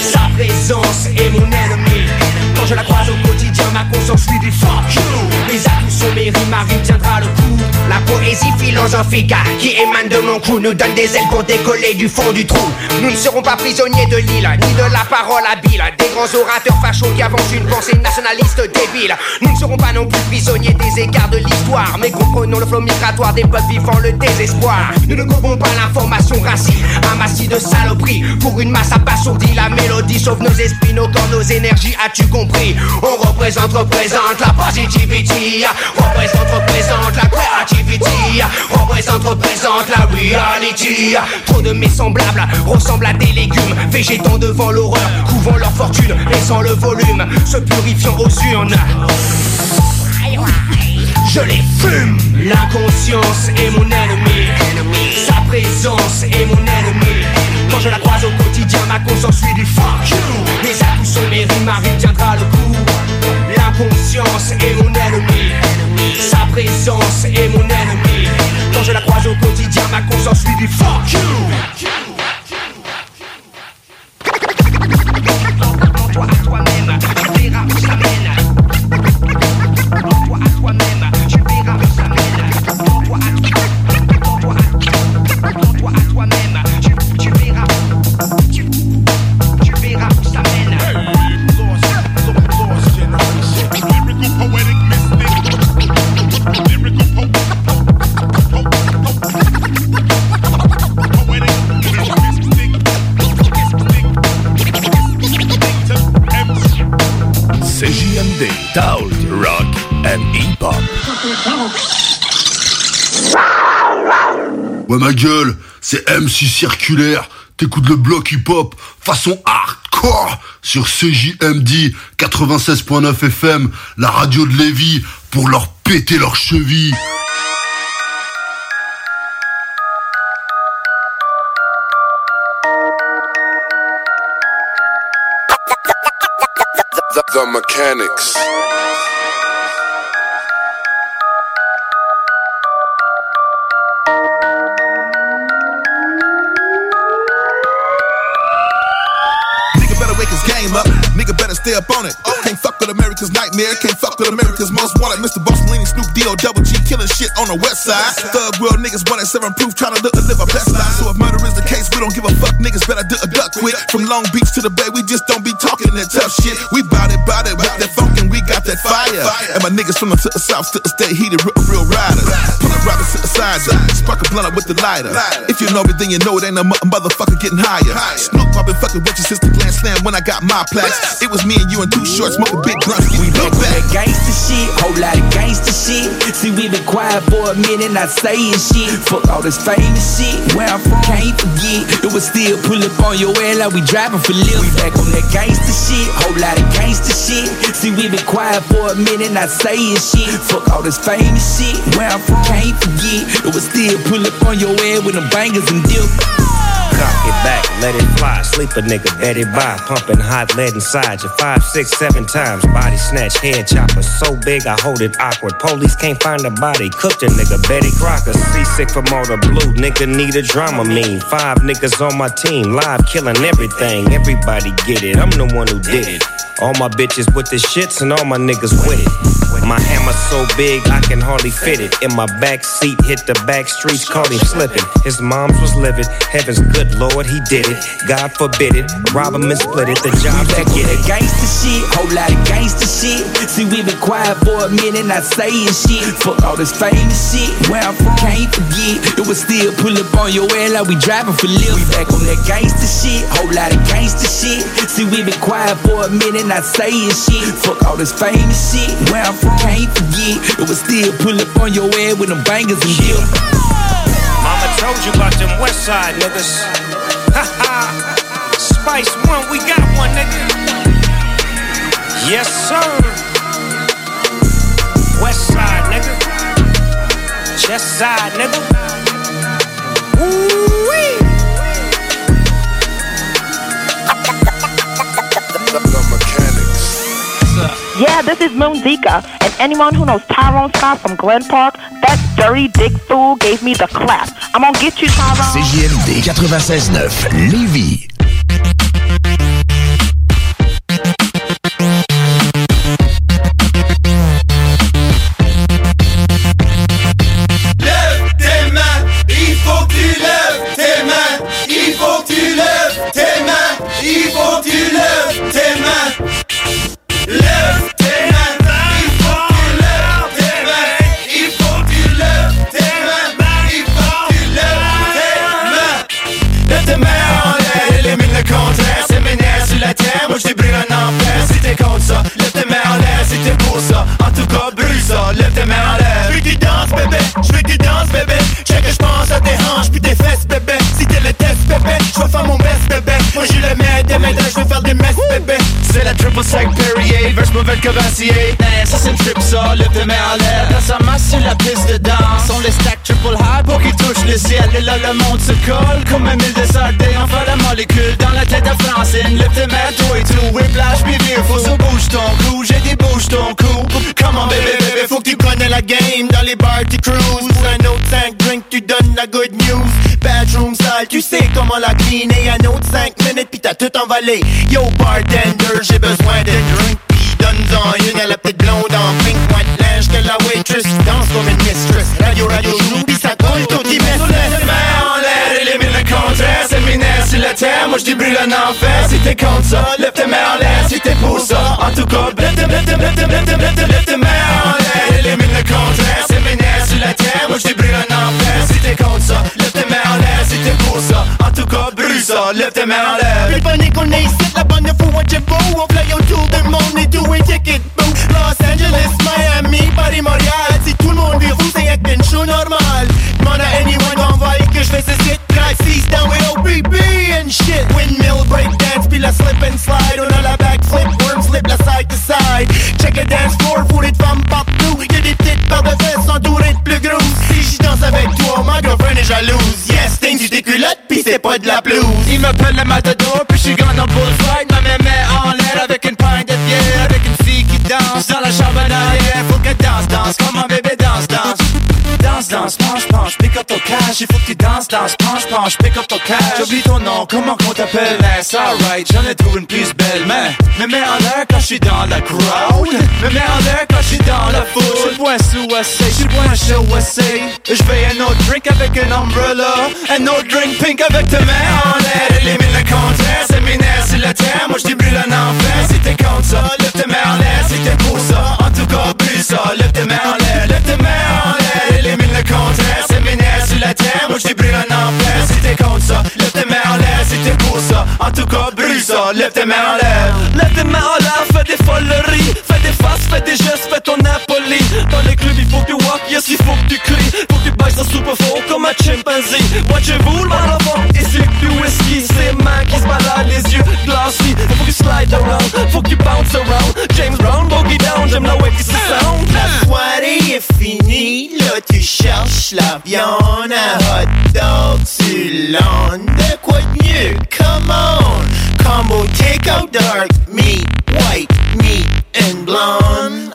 Sa présence est mon ennemi Quand je la croise au quotidien, ma conscience lui dit fuck you. Mes atouts sont mes rimes, ma rime tiendra le coup. La poésie philosophique qui émane de mon cou Nous donne des ailes pour décoller du fond du trou. Nous ne serons pas prisonniers de l'île Ni de la parole habile. Des grands orateurs fachos qui avancent une pensée nationaliste débile. Nous ne serons pas non plus prisonniers des écarts de l'histoire Mais comprenons le flot migratoire des peuples vivant le désespoir. Nous ne gobons pas l'information raciste Un massif de saloperies. Pour une masse abasourdie La mélodie sauve nos esprits, nos corps, nos énergies. As-tu compris? On représente, représente la positivity Représente, représente la creativity Représente, représente la reality Trop de mes semblables ressemblent à des légumes Végétant devant l'horreur, couvant leur fortune Laissant le volume, se purifiant aux urnes. Je les fume. L'inconscience est mon ennemi. Sa présence est mon ennemi Quand je la croise au quotidien, ma conscience lui dit fuck you. Mes atouts sont mes rimes, ma rime tiendra le coup. L'inconscience est mon ennemi. Présence est mon ennemi. Quand je la croise au quotidien, ma conscience lui dit fuck you. Toi à toi-même, Toi à toi-même, Rock and. Ouais ma gueule, c'est MC Circulaire, t'écoutes le bloc hip-hop façon hardcore sur CJMD 96.9 FM, la radio de Lévis, pour leur péter leurs chevilles. The, mechanics. Stay up on it. Oh, can't fuck with America's nightmare. Can't fuck with America's most wanted. Mr. Mussolini, Snoop D.O. Double G killing shit on the west side. Thug world niggas want at seven proof trying to live, live our best life. So if murder is the case, we don't give a fuck. Niggas better do a duck quick. From Long Beach to the Bay, we just don't be talking that tough shit. We bout it, bout it with that funk and we got that fire. And my niggas from the the south to the state heated real, real riders. Up robbers to the sides up. Spark a blunt up with the lighter. If you know me, then you know it ain't no motherfucker getting higher. Snoop, I've been fucking with your sister Grand Slam when I got my plaques. It was me and you and two shorts smoking big blunts. We Back look on back. that gangsta shit, whole lot of gangsta shit. See, we been quiet for a minute, not saying shit. Fuck all this famous shit. Where I'm from, can't forget. It was still pull up on your air like we driving for lift. We back on that gangsta shit, whole lot of gangsta shit. See, we been quiet for a minute, not saying shit. Fuck all this famous shit. Where I'm from, can't forget. It was still pull up on your air with them bangers and dip. Cock it back, let it fly. Sleep a nigga, bet it by. Pumping hot lead inside you five, six, seven times. Body snatch, head chopper. So big, I hold it awkward. Police can't find a body. Cooked a nigga, Betty Crocker. Seasick from all the blue. Nigga need a drama mean. Five niggas on my team. Live killing everything. Everybody get it. I'm the one who did it. All my bitches with the shits and all my niggas with it. My hammer so big I can hardly fit it. In my back seat, hit the back streets, caught him slipping. His mom's was livid. Heaven's good Lord, he did it. God forbid it. Rob him and split it. The job to back get it. gangsta shit, whole lot of gangsta shit. See, we been quiet for a minute, not saying shit. Fuck all this famous shit. Where I'm from, can't forget. It was still pull up on your air like we driving for lift. We back on that gangsta shit, whole lot of gangsta shit. See, we been quiet for a minute, not saying shit. Fuck all this famous shit. Where I'm from, can't forget. It was still pull up on your air with them bangers and dip. Told you about them West Side niggas. Ha. Spice One, we got one, nigga. Yes, sir. West Side, nigga. Chest Side, nigga. Yeah, this is Moon Zika, and anyone who knows Tyrone Scott from Glen Park, that dirty dick fool gave me the clap. I'm gonna get you, Tyrone. CJMD 96.9 Lévis. Moi j'ai le maître des maîtres, je vais faire des messes bébé. C'est la triple sec Perrier, verse mauvais Cavassier. Hey, ça c'est une trip ça, tes mains en l'air. Dans sa masse sur la piste de danse, on les stack triple high pour qu'ils touchent le ciel. Et là le monde se colle comme un mille désordés. Enfin la molécule dans la tête à Francine. Tes mains, toi et tout, whiplash, vieux, faut ça bouge ton cou. J'ai des bouges ton cou. Comment bébé, bébé, faut que tu connais la game dans les bars tu cruise Pour un autre 5 drink tu donnes la good news Bedroom sale tu sais comment la cleaner Un autre 5 minutes puis t'as tout Yo bartender j'ai besoin d'un drink Pis donne-en une à la petite blonde en pink White linge que la waitress danse comme une mistress Radio radio joue pis ça colle tout y met en l'air, élimine le contraire Séminaire sur la terre, moi je brûle un enfer Si t'es contre ça, lève tes mains en l'air Si t'es pour ça, en tout cas Lève tes, lève tes, lève tes, lève tes, lève tes, mains en l'air Élimine le contraire Séminaire sur la terre, moi je brûle un enfer Si t'es contre ça, lève tes mains en l'air Si t'es pour ça, en tout cas ça Lève tes mains en l'air Plus panique on est ici, la bonne fou what you beau On fly autour du monde et tout est ticket boo Los Angeles, Miami, Paris, Montréal Si tout le monde est roux, c'est une show normale Demande à anyone d'envoyer que je fais ce shit Track 6 down with OBB and shit. Windmill breakdance, puis la slip and slide. On a la backflip, worm slip, la side to side. Check le dance floor, fourré de femmes partout. Y'a des petites paires de fesses entourées de plus grosses Si je danse avec toi, ma girlfriend est jalouse. Yes, t'es du tes culottes, pis c'est pas de la pelouse Il faut que tu danses, danse, penche, penche, pick up ton cash. J'oublie ton nom, comment qu'on t'appelle? Ness, alright, j'en ai trouvé une plus belle Mais, me mets en l'air quand je suis dans la crowd. Me mets en l'air quand je suis dans la foule. Le point sous j'suis le point chez USA Je un autre drink avec un umbrella. Un autre drink pink avec tes mains en l'air. Élimine le contraire, séminaire sur la terre Moi je brûle un enfer si t'es contre ça En tout cas brûle ça, lève tes mains en l'air. Lève tes mains en l'air, fais des foleries Fais des faces, fais des gestes, fais ton Napoli. Dans les clubs il faut que tu walk, yes il faut que tu cries. Faut que tu baisses un super fort comme un chimpanzee Watchez-vous le marathon, ici du whisky C'est mains qui se baladent, les yeux glacis. Faut que tu slide around, faut que tu bounce around. James Brown, boogie down, j'aime la way qui se sound. La soirée est finie, tu cherches la viande, un hot dog sur l'onde. De quoi mieux? Come on! Combo take out dark meat, white meat and blonde.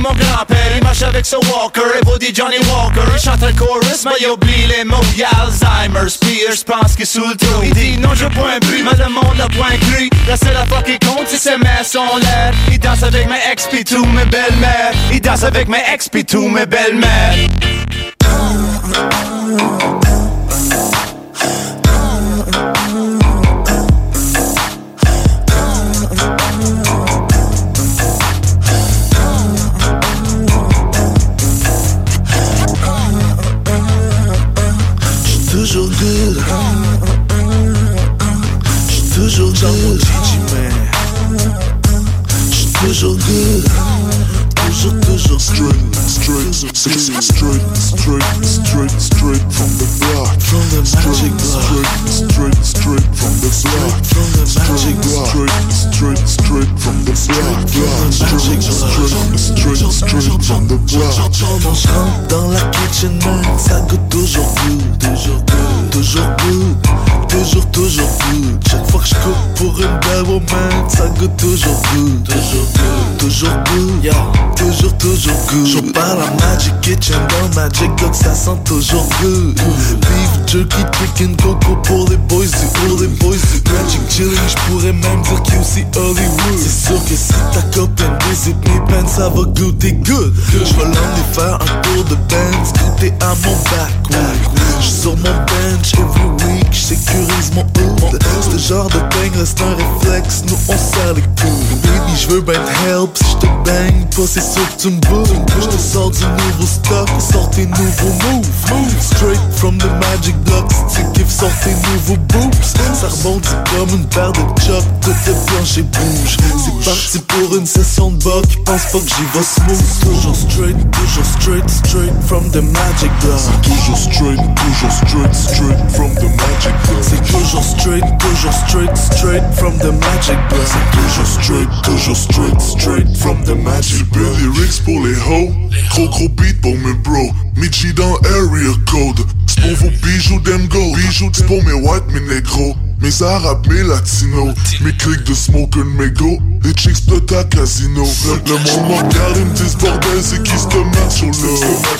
Mon grand-père, il marche avec son walker, et vous dit Johnny Walker, il chante un chorus, mais il oublie les mots, y'a Alzheimer's, pire, j'pense qu'il sous le trou. Il dit non, je point plus, mais le monde a point cru. La seule qui compte, c'est ses mains sont l'air. Il danse avec mes XP2, mes belles-mères. Il danse avec mes XP2, mes belles-mères. Straight, straight, straight, straight, from the block. Je rentre dans la kitchenette, ça goûte toujours good, toujours good, toujours good, toujours, toujours good. Chaque fois que je coupe pour une belle woman, ça goûte toujours good, toujours good, toujours good, toujours, toujours good. Je parle à Magic Kitchen dans Magic Dog, ça sent toujours good. Beef jerky, chicken, coco pour les boys du, pour les boys du Magic Chilling, je pourrais même dire qu'il aussi Hollywood. C'est que si ta copine visite mes pants, ça va goûter good. Je vais l'emmener faire un tour de Benz, goûter à mon back. Je sur mon bench every week, j'sécurise mon hood. Ce genre de bang reste un réflexe, nous on serre les coudes. Baby, j'veux ben te help, si j'te bang, pas c'est sûr que tu me bouges. J'te sors du nouveau stock, sors tes nouveaux moves. Straight from the magic blocks, tu kiffes, sors tes nouveaux boops. Ça rebondit comme une paire de chocs, tout est blanche et bouge. C'est parti pour une session de buck, pense pas que j'y vais smooth. Toujours straight, toujours straight, straight from the magic block. Toujours straight, toujours straight, straight from the magic. C'est toujours straight, toujours straight, straight from the magic block. C'est toujours straight, toujours straight, straight from the magic block. Des lyrics pour les hoes, trop gros beat pour mes bros. Michi dans area code, c'est pour vos bijoux them go. Bijoux c'est pour mes white, mes négros. Mes arabes, mes latinos, mes clics de smoker, mes go, les chicks de ta casino. Le, monde me regarde, ils me disent bordel, c'est qui ce match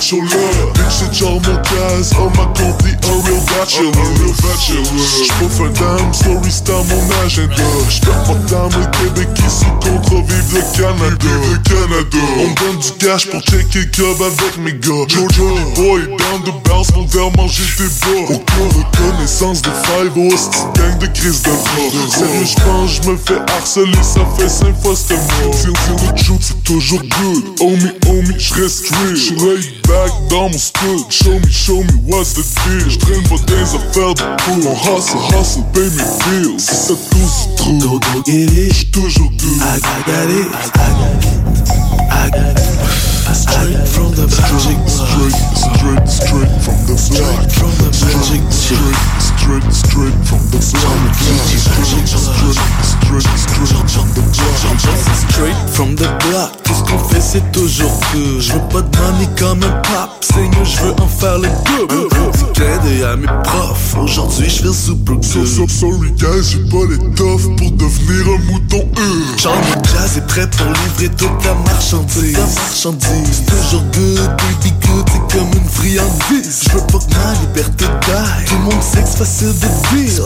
sur le Bitch, c'est genre mon case, on m'a compris, un real bachelor. Un real bachelor. J'pouffe un dame, story star mon agenda. J'perds pas de dame, le Québec qui sous contre vive le Canada. Le Canada. On me donne du cash pour checker club avec mes gars. Johnny Boy, down the bounce, mon verre manger tes bas. Aucune reconnaissance de 5 oh, gang de crise de mort. Sérieux, j'pense, j'me fais harceler, ça fait 5 fois ce mort. Feel the truth, c'est toujours good. Homie, homie, j'reste real. J'suis laid back dans mon stood. Show me, show me what's the deal. J'traîne pas des affaires de poule. On hustle, hustle, pay mes bills. Si ça touche trop, j'suis toujours good. I got it, I got it, I got it. Straight from the magic Straight, straight, straight from the magic Straight, straight, straight from the block. Straight, straight, straight, straight from the block. Straight from the block, tout ce qu'on fait c'est toujours good Je veux pas de money comme un pop, Seigneur je veux en faire le double Un petit clin d'œil à mes profs, aujourd'hui je feel super good. So, sorry guys, j'ai pas l'étoffe pour devenir un mouton mon jazz est prêt pour livrer toute la marchandise. La marchandise, toujours good, baby good, c'est comme une friandise. Je veux pas que ma liberté die, tout le monde sait que c'est facile de dire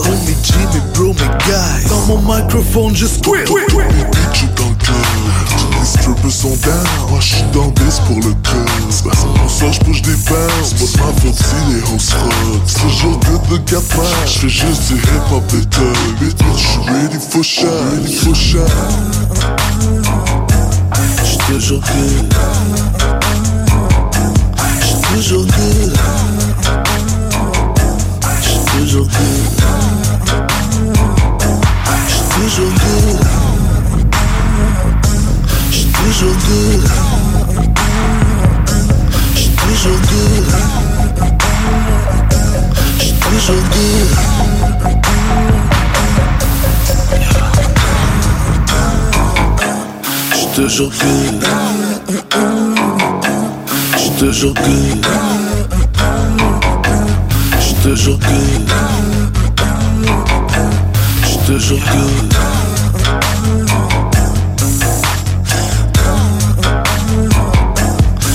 Mes bro, mes guys Dans mon microphone je squeal. Les bitches dans le club. Les strippers sont down Moi j'suis dans 10 pour le club. On sort j'bouge des bounce C'est pas ma faute si les hosts rock C'est toujours good de 4 matchs J'fais juste du hip hop et thug Bitch j'suis ready for shot. Ready for shot. J'suis toujours good. J'suis toujours good. J'suis toujours good toujours good J'suis toujours good J'suis toujours good J'suis toujours good J'suis toujours good J'suis toujours good J'suis toujours good toujours good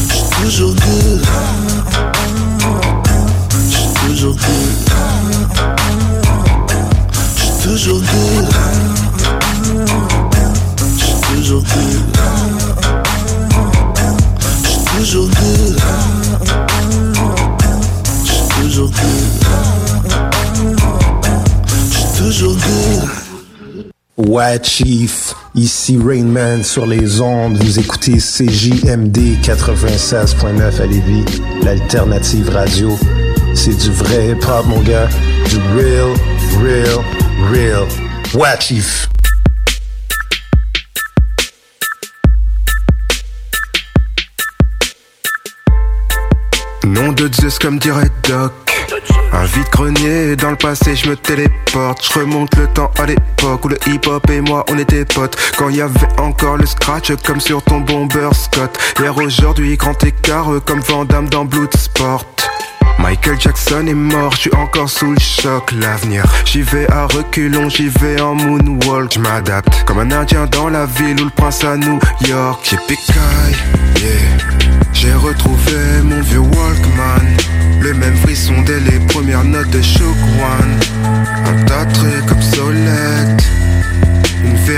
J'suis toujours good Ouais, Chief, ici Rainman sur les ondes. Vous écoutez CJMD 96.9 à Lévis, l'alternative radio. C'est du vrai hip-hop, mon gars. Du real, real, real. Ouais, Chief. Nom de Zeus comme dirait Doc. Un vide-grenier dans le passé, je me téléporte. Je remonte le temps à l'époque où le hip-hop et moi on était potes. Quand y avait encore le scratch comme sur ton bomber Scott. Hier aujourd'hui, grand écart comme Van Damme dans Bloodsport. Michael Jackson est mort, je suis encore sous le choc, l'avenir. J'y vais à reculons, j'y vais en moonwalk, je m'adapte. Comme un indien dans la ville ou le prince à New York. J'ai picaille, yeah. J'ai retrouvé mon vieux Walkman. Le même frisson dès les premières notes de Shook One. Un tas de trucs obsolètes.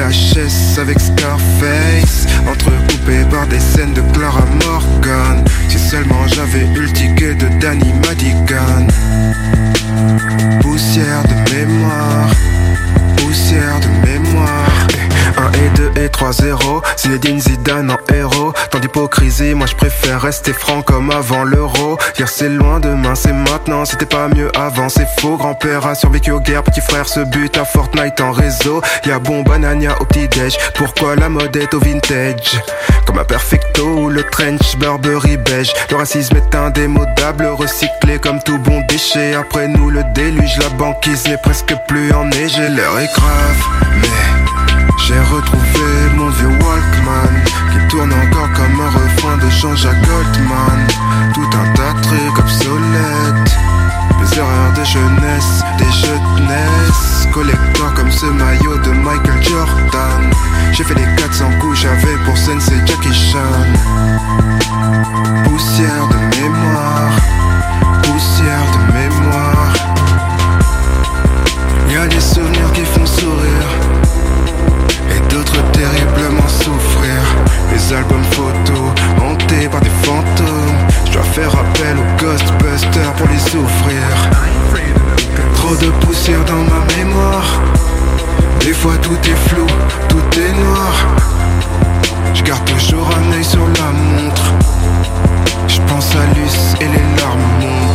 La VHS avec Scarface. Entrecoupé par des scènes de Clara Morgan. Si seulement j'avais eu le ticket de Danny Madigan. Poussière de mémoire. Poussière de mémoire héros. Tant d'hypocrisie, moi je préfère rester franc comme avant l'euro. Hier c'est loin, demain c'est maintenant. C'était pas mieux avant, c'est faux. Grand-père a survécu aux guerres, petit frère se bute à Fortnite en réseau. Y'a bon banania au petit-déj. Pourquoi la mode est au vintage? Comme un perfecto ou le trench Burberry beige. Le racisme est indémodable, recyclé comme tout bon déchet. Après nous le déluge, la banquise n'est presque plus enneigée. L'heure est grave, mais j'ai retrouvé mon vieux Walkman qui tourne encore comme un refrain de Jean-Jacques Goldman. Tout un tas de trucs obsolètes. Les erreurs de jeunesse, des jeux de NES Collector comme ce maillot de Michael Jordan J'ai fait les 400 coups, j'avais pour Sensei Jackie Chan Poussière de mémoire Poussière de mémoire Albums photos hantés par des fantômes. Je dois faire appel aux Ghostbusters pour les souffrir Trop de poussière dans ma mémoire. Des fois tout est flou, tout est noir. Je garde toujours un œil sur la montre. Je pense à Luce et les larmes montent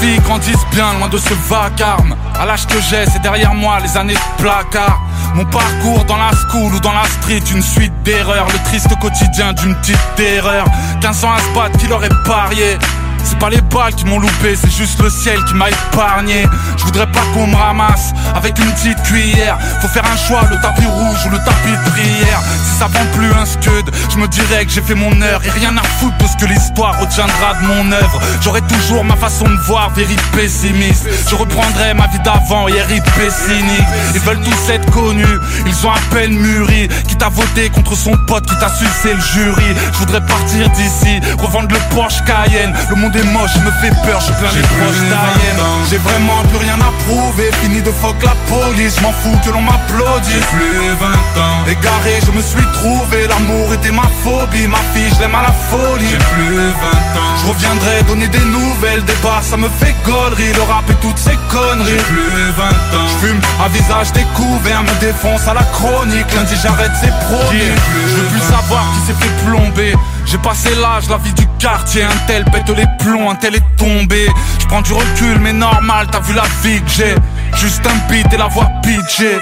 Je veux que ma fille grandisse bien loin de ce vacarme. À l'âge que j'ai, c'est derrière moi les années de placard. Mon parcours dans la school ou dans la street Une suite d'erreurs, le triste quotidien d'une petite terreur. 15 ans à se battre, qui l'aurait parié c'est pas les balles qui m'ont loupé, c'est juste le ciel qui m'a épargné. Je voudrais pas qu'on me ramasse avec une petite cuillère. Faut faire un choix, le tapis rouge ou le tapis de prière. Si ça vend plus un scud, je me dirais que j'ai fait mon heure. Et rien à foutre de ce que l'histoire retiendra de mon œuvre. J'aurai toujours ma façon de voir, very pessimiste. Je reprendrai ma vie d'avant, hier cynique. Ils veulent tous être connus, ils ont à peine mûri. Qui t'a voté contre son pote, qui t'a sucé le jury. Je voudrais partir d'ici, revendre le Porsche Cayenne. Le monde est moche, me fait peur, je plains les proches d'Arienne. J'ai vraiment plus rien à prouver, fini de fuck la police. Je m'en fous que l'on m'applaudisse. J'ai plus 20 ans, égaré, je me suis trouvé. L'amour était ma phobie, ma fille, je l'aime à la folie. J'ai plus 20 ans, je reviendrai donner des nouvelles, des bars, ça me fait gollerie. Le rap et toutes ces conneries. J'ai plus 20 ans, je fume à visage découvert, me défonce à la chronique. Lundi j'arrête, c'est promis. Je veux plus savoir qui s'est fait plomber. J'ai passé l'âge, la vie du quartier, un tel pète les plombs, un tel est tombé. Je prends du recul, mais normal, t'as vu la vie que j'ai. Juste un beat et la voix pitchée.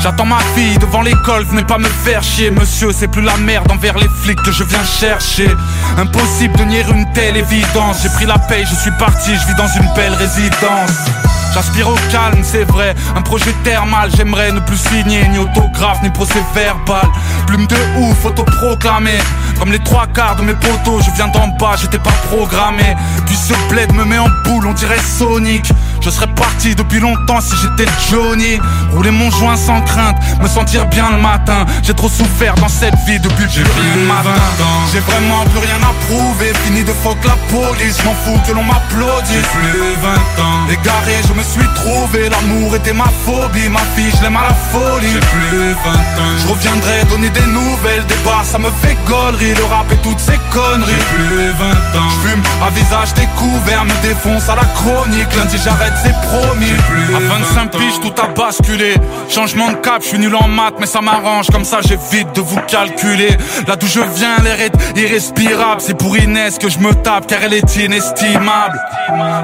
J'attends ma fille devant l'école, venez pas me faire chier Monsieur, c'est plus la merde envers les flics que je viens chercher Impossible de nier une telle évidence J'ai pris la paye, je suis parti, je vis dans une belle résidence J'aspire au calme, c'est vrai, un projet thermal J'aimerais ne plus signer ni autographe ni procès verbal. Plume de ouf, autoproclamé Comme les trois quarts de mes potos, je viens d'en bas, j'étais pas programmé. Puis ce bled me met en boule, on dirait Sonic je serais parti depuis longtemps si j'étais Johnny. Rouler mon joint sans crainte, me sentir bien le matin. J'ai trop souffert dans cette vie depuis le plus matin. J'ai vraiment plus rien à prouver, fini de fuck la police m'en fous que l'on m'applaudisse. J'ai plus 20 ans. Égaré, je me suis trouvé, l'amour était ma phobie. Ma fille, je l'aime à la folie. J'ai plus 20 ans. Je reviendrai donner des nouvelles, des bars, ça me fait gollerie Le rap et toutes ces conneries. J'ai plus 20 ans. Je fume à visage découvert, me défonce à la chronique. Lundi j'arrête c'est promis À 25 piges tout a basculé. Changement de cap, je suis nul en maths mais ça m'arrange. Comme ça j'évite de vous calculer. Là d'où je viens l'air est irrespirable. C'est pour Inès que je me tape car elle est inestimable.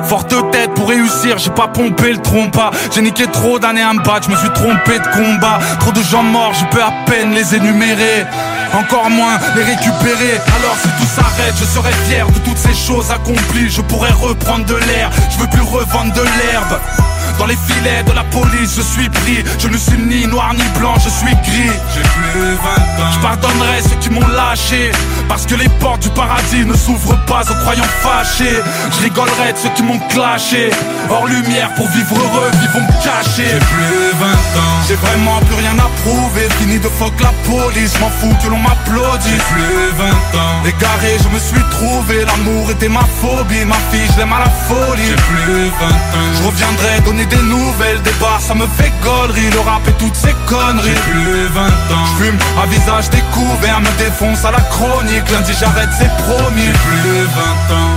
Forte tête pour réussir, j'ai pas pompé le trompa. J'ai niqué trop d'années à me battre, je me suis trompé de combat. Trop de gens morts, je peux à peine les énumérer. Encore moins les récupérer. Alors si tout s'arrête, je serai fier de toutes ces choses accomplies. Je pourrais reprendre de l'air, je veux plus revendre de l'herbe. Dans les filets de la police, je suis pris. Je ne suis ni noir ni blanc, je suis gris. J'ai plus 20 ans. Je pardonnerai ceux qui m'ont lâché. Parce que les portes du paradis ne s'ouvrent pas aux croyants fâchés. Je rigolerai de ceux qui m'ont clashé. Hors lumière pour vivre heureux, vivons me cacher. J'ai plus 20 ans. J'ai vraiment plus rien à prouver. Fini de fuck la police, m'en fous que l'on m'applaudisse. J'ai plus 20 ans. Égaré, je me suis trouvé. L'amour était ma phobie. Ma fille, je l'aime à la folie. J'ai plus 20 ans. Je reviendrai donner des nouvelles. Des bars, ça me fait gollerie. Le rap et toutes ces conneries. J'ai plus 20 ans. Je fume à visage découvert. Me défonce à la chronique. Lundi, j'arrête, c'est promis. J'ai plus 20 ans.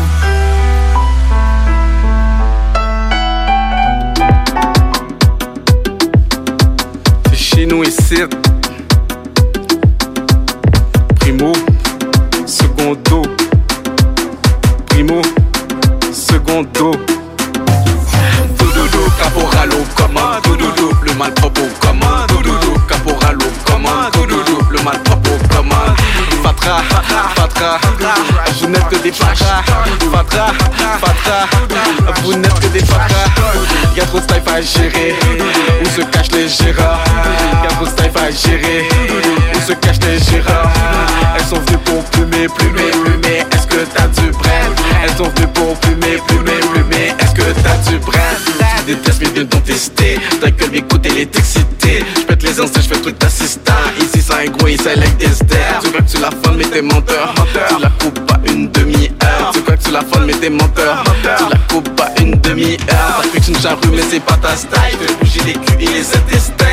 C'est chez nous ici. Primo, vous n'êtes que des fatras. Fatra, fatra, vous n'êtes que des fatras. Y'a trop de style à gérer. Où se cachent les gérards? Y'a trop de style à gérer. Où se cachent les gérards? Elles sont venues pour plumer, plumer, plumer. Est-ce que t'as du brand Elles sont venues pour plumer, plumer, plumer. Est-ce que t'as du brand Tu détestes mais viens donc tester. Ta gueule m'écoute, elle est. Les instants, j'fais truc d'assistant. Ici c'est un gros, ici like there. Tu vois que tu la fondes mais t'es menteur. Tu la coupes pas une demi-heure. Tu crois que tu la fondes mais t'es menteur. Tu la coupes pas une demi-heure. Ça fait une charrue mais c'est pas ta style. Fais bouger les culs et les intestins.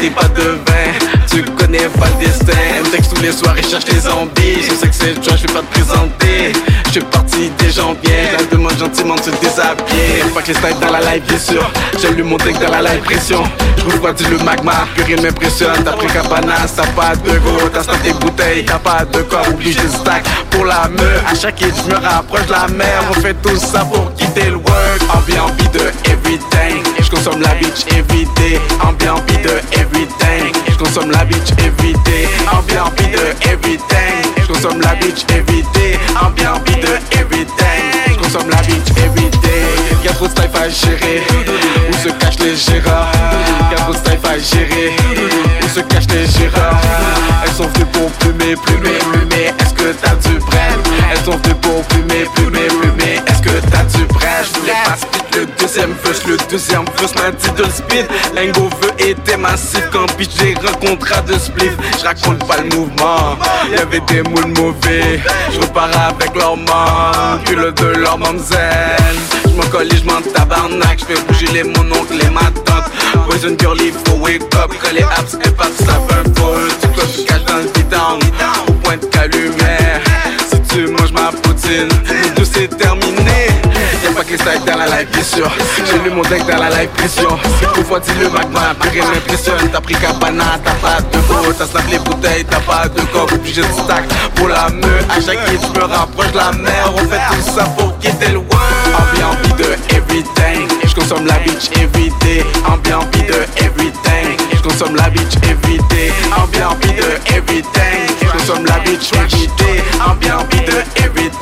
T'es pas de vin, tu connais pas le destin. Texte tous les soirs et cherche les zombies. Je sais que c'est toi, je vais pas te présenter. Je suis parti des janvier, elle demande gentiment de se déshabiller. Pas que les styles dans la live, bien sûr. J'ai lu mon deck dans la live pression. Je refroidis le magma, que rien m'impressionne. T'as pris cabana, t'as pas de go, t'as stocké des bouteilles, t'as pas de corps, obligé de stack pour la meuf. À chaque hit, je me rapproche de la mer. On fait tout ça pour quitter le work. Envie, envie de everything. Je consomme la bitch everyday. Envie, envie de everything. Je consomme la bitch everyday. Envie, envie de everything. Je consomme la bitch everyday. Envie, envie de everything. Je consomme la bitch everyday. Y'a trop de style à gérer. Où se cachent les gérards? Y'a trop de style à gérer. Où se cachent les gérards? Elles sont venues pour plumer, plumer, plumer. Est-ce que t'as du brand Elles sont venues pour plumer, plumer, plumer. Est-ce que t'as du brand Je voulais pas le deuxième verse, le deuxième verse m'a dit de speed. Lingo veut était massif quand bitch j'ai rencontré de spliff. Je raconte pas le mouvement, y'avait des moules mauvais. Je repars avec leur manque, le de leur mamzelle. Je m'en colle je m'en tabarnak, je fais bouger les mon oncle et ma tante. Poison girl, il faut wake up, que les apps et pas ça fait peu. Tu tu caches dans le bidon, au point de calumet. Si tu manges ma poutine, nous c'est terminé. Pas. J'ai lu mon deck dans la live pression. Une fois le magma, plus rien. T'as pris cabana, t'as pas de go, t'as snap les bouteilles, t'as pas de coq, obligé de stack pour la meuf. À chaque hit, je me rapproche la mer. On fait tout ça pour quitter. Envie, envie de everything. Je consomme la bitch everyday. Envie de everything. Je consomme la bitch everyday. Envie de everything. Je consomme la bitch everyday. Envie de everything.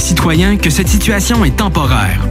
citoyens que cette situation est temporaire.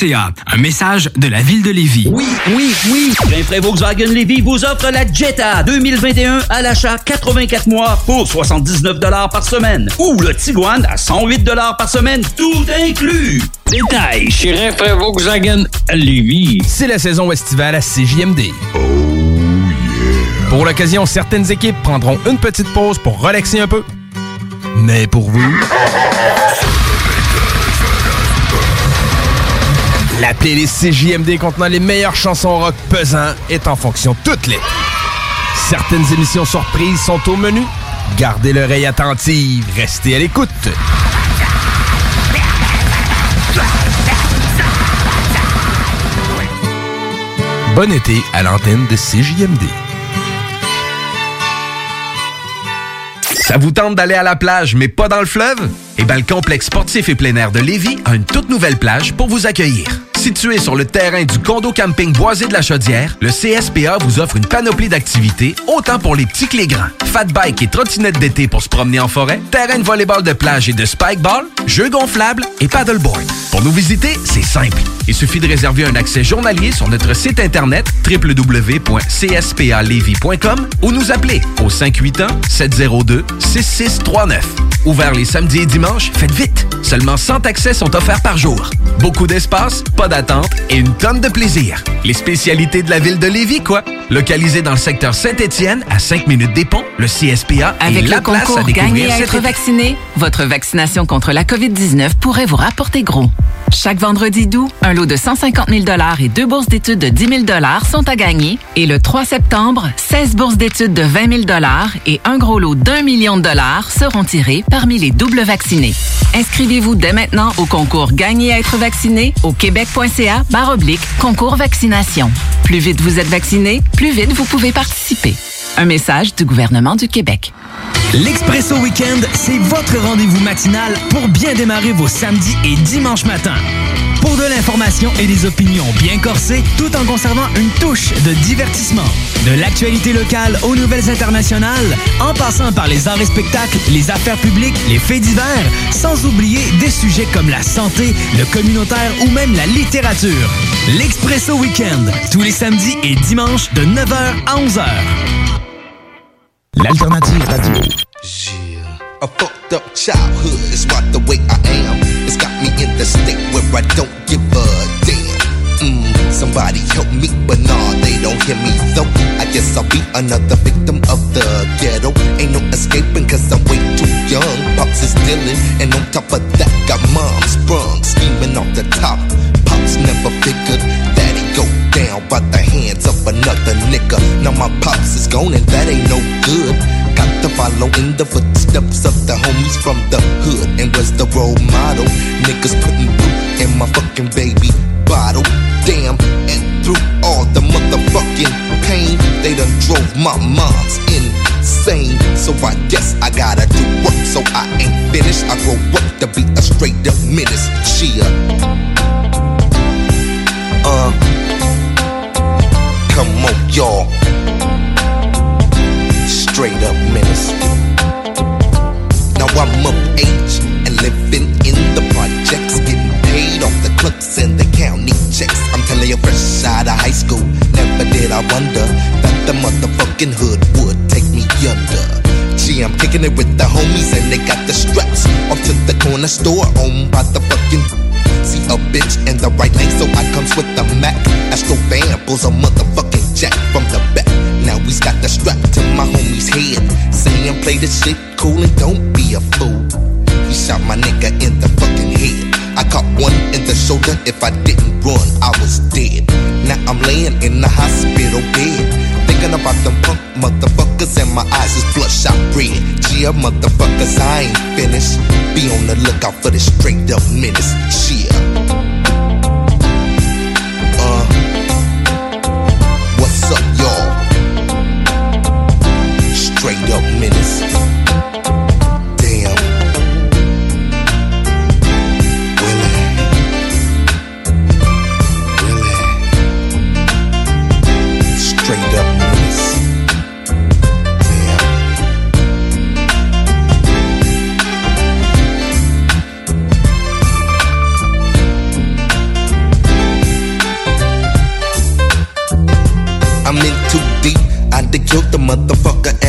Un message de la ville de Lévis. Oui, oui, oui. Rainfray Volkswagen Lévis vous offre la Jetta 2021 à l'achat 84 mois pour 79 par semaine. Ou le Tiguan à 108 par semaine, tout inclus. Détail chez Rainfray Volkswagen Lévis. C'est la saison estivale à CJMD. Pour l'occasion, certaines équipes prendront une petite pause pour relaxer un peu. Mais pour vous... La playlist CJMD contenant les meilleures chansons rock pesant est en fonction toute l'été. Certaines émissions surprises sont au menu. Gardez l'oreille attentive, restez à l'écoute. Bon été à l'antenne de CJMD. Ça vous tente d'aller à la plage, mais pas dans le fleuve? Eh bien, le complexe sportif et plein air de Lévis a une toute nouvelle plage pour vous accueillir. Situé sur le terrain du condo camping boisé de la Chaudière, le CSPA vous offre une panoplie d'activités, autant pour les petits que les grands. Fat bike et trottinette d'été pour se promener en forêt, terrain de volleyball de plage et de spikeball, jeux gonflables et paddleboard. Pour nous visiter, c'est simple. Il suffit de réserver un accès journalier sur notre site internet www.cspalevy.com ou nous appeler au 581-702-6639. Ouvert les samedis et dimanches, faites vite! Seulement 100 accès sont offerts par jour. Beaucoup d'espace, pas d'attente et une tonne de plaisir. Les spécialités de la ville de Lévis, quoi. Localisé dans le secteur Saint-Étienne, à 5 minutes des ponts, le CSPA Avec est la le place concours à Gagner découvrir à cet être vacciné, votre vaccination contre la COVID-19 pourrait vous rapporter gros. Chaque vendredi d'août, un lot de 150 000 et deux bourses d'études de 10 000 sont à gagner. Et le 3 septembre, 16 bourses d'études de 20 000 et un gros lot d'un million de dollars seront tirés parmi les doubles vaccinés. Inscrivez-vous dès maintenant au concours Gagner à être vacciné au québec.ca oblique concours vaccination. Plus vite vous êtes vacciné, plus vite vous pouvez participer. Un message du gouvernement du Québec. L'Expresso Weekend, c'est votre rendez-vous matinal pour bien démarrer vos samedis et dimanches matins. Pour de l'information et des opinions bien corsées, tout en conservant une touche de divertissement. De l'actualité locale aux nouvelles internationales, en passant par les arts et spectacles, les affaires publiques, les faits divers, sans oublier des sujets comme la santé, le communautaire ou même la littérature. L'Expresso Weekend, tous les samedis et dimanches de 9h à 11h. L'alternative radio. A fucked up childhood is what the way I am. It's got me in the state where I don't give a damn. Mm, somebody help me, but nah, they don't hear me though. I guess I'll be another victim of the ghetto. Ain't no escaping cause I'm way too young. Pops is dealing, and on top of that, got mom sprung, scheming off the top. Pops never figured that he go down by the hands of another nigga. Now my pops is gone, and that ain't no good. Got to follow in the footsteps of the homies from the hood. And was the role model. Niggas putting poop in my fucking baby bottle. Damn, and through all the motherfucking pain, they done drove my mom's insane. So I guess I gotta do work, so I ain't finished. I grow up to be a straight up menace. Chia. Uh, come on, y'all. Straight up menace. Now I'm of age and living in the projects, getting paid off the clerks and the county checks. I'm telling you, fresh out of high school, never did I wonder that the motherfucking hood would take me under. Gee, I'm kicking it with the homies and they got the straps. Off to the corner store owned by the fucking. See a bitch in the right lane, so I comes with the Mac. Astro Van pulls a motherfucking jack from the back. Now he's got the strap to my homie's head. Saying play the shit cool and don't be a fool. He shot my nigga in the fucking head. I caught one in the shoulder. If I didn't run, I was dead. Now I'm laying in the hospital bed. Thinking about them punk motherfuckers and my eyes is bloodshot red. Yeah, motherfuckers, I ain't finished. Be on the lookout for the straight up menace. Cheer.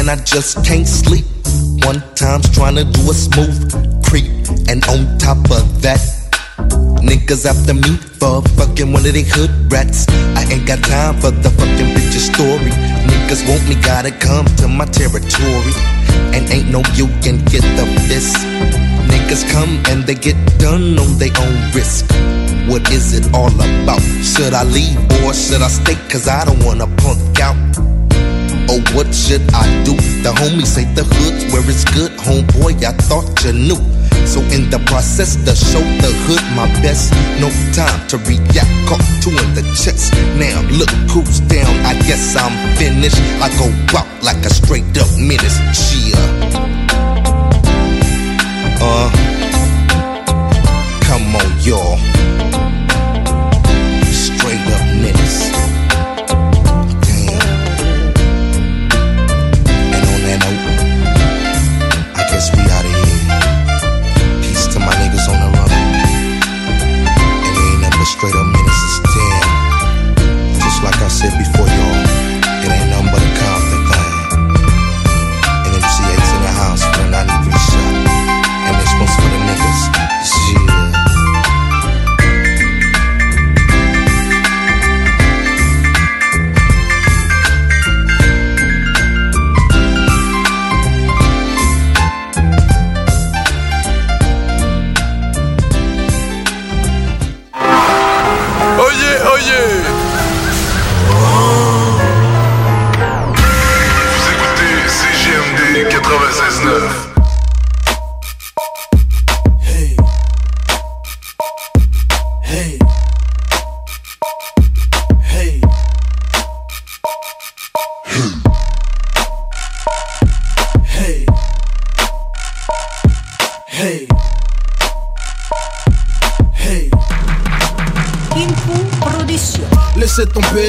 And I just can't sleep. One time's trying to do a smooth creep, and on top of that, niggas after me for fucking one of they hood rats. I ain't got time for the fucking bitch's story. Niggas want me, gotta come to my territory, and ain't no you can get the fist. Niggas come and they get done on their own risk. What is it all about? Should I leave or should I stay? Cause I don't wanna punk out. Oh, what should I do? The homies say the hood's where it's good, homeboy. I thought you knew. So in the process to show the hood my best, no time to react. Caught two in the chest. Now look who's down. I guess I'm finished. I go out like a straight up menace. Cheer. Uh, come on, y'all.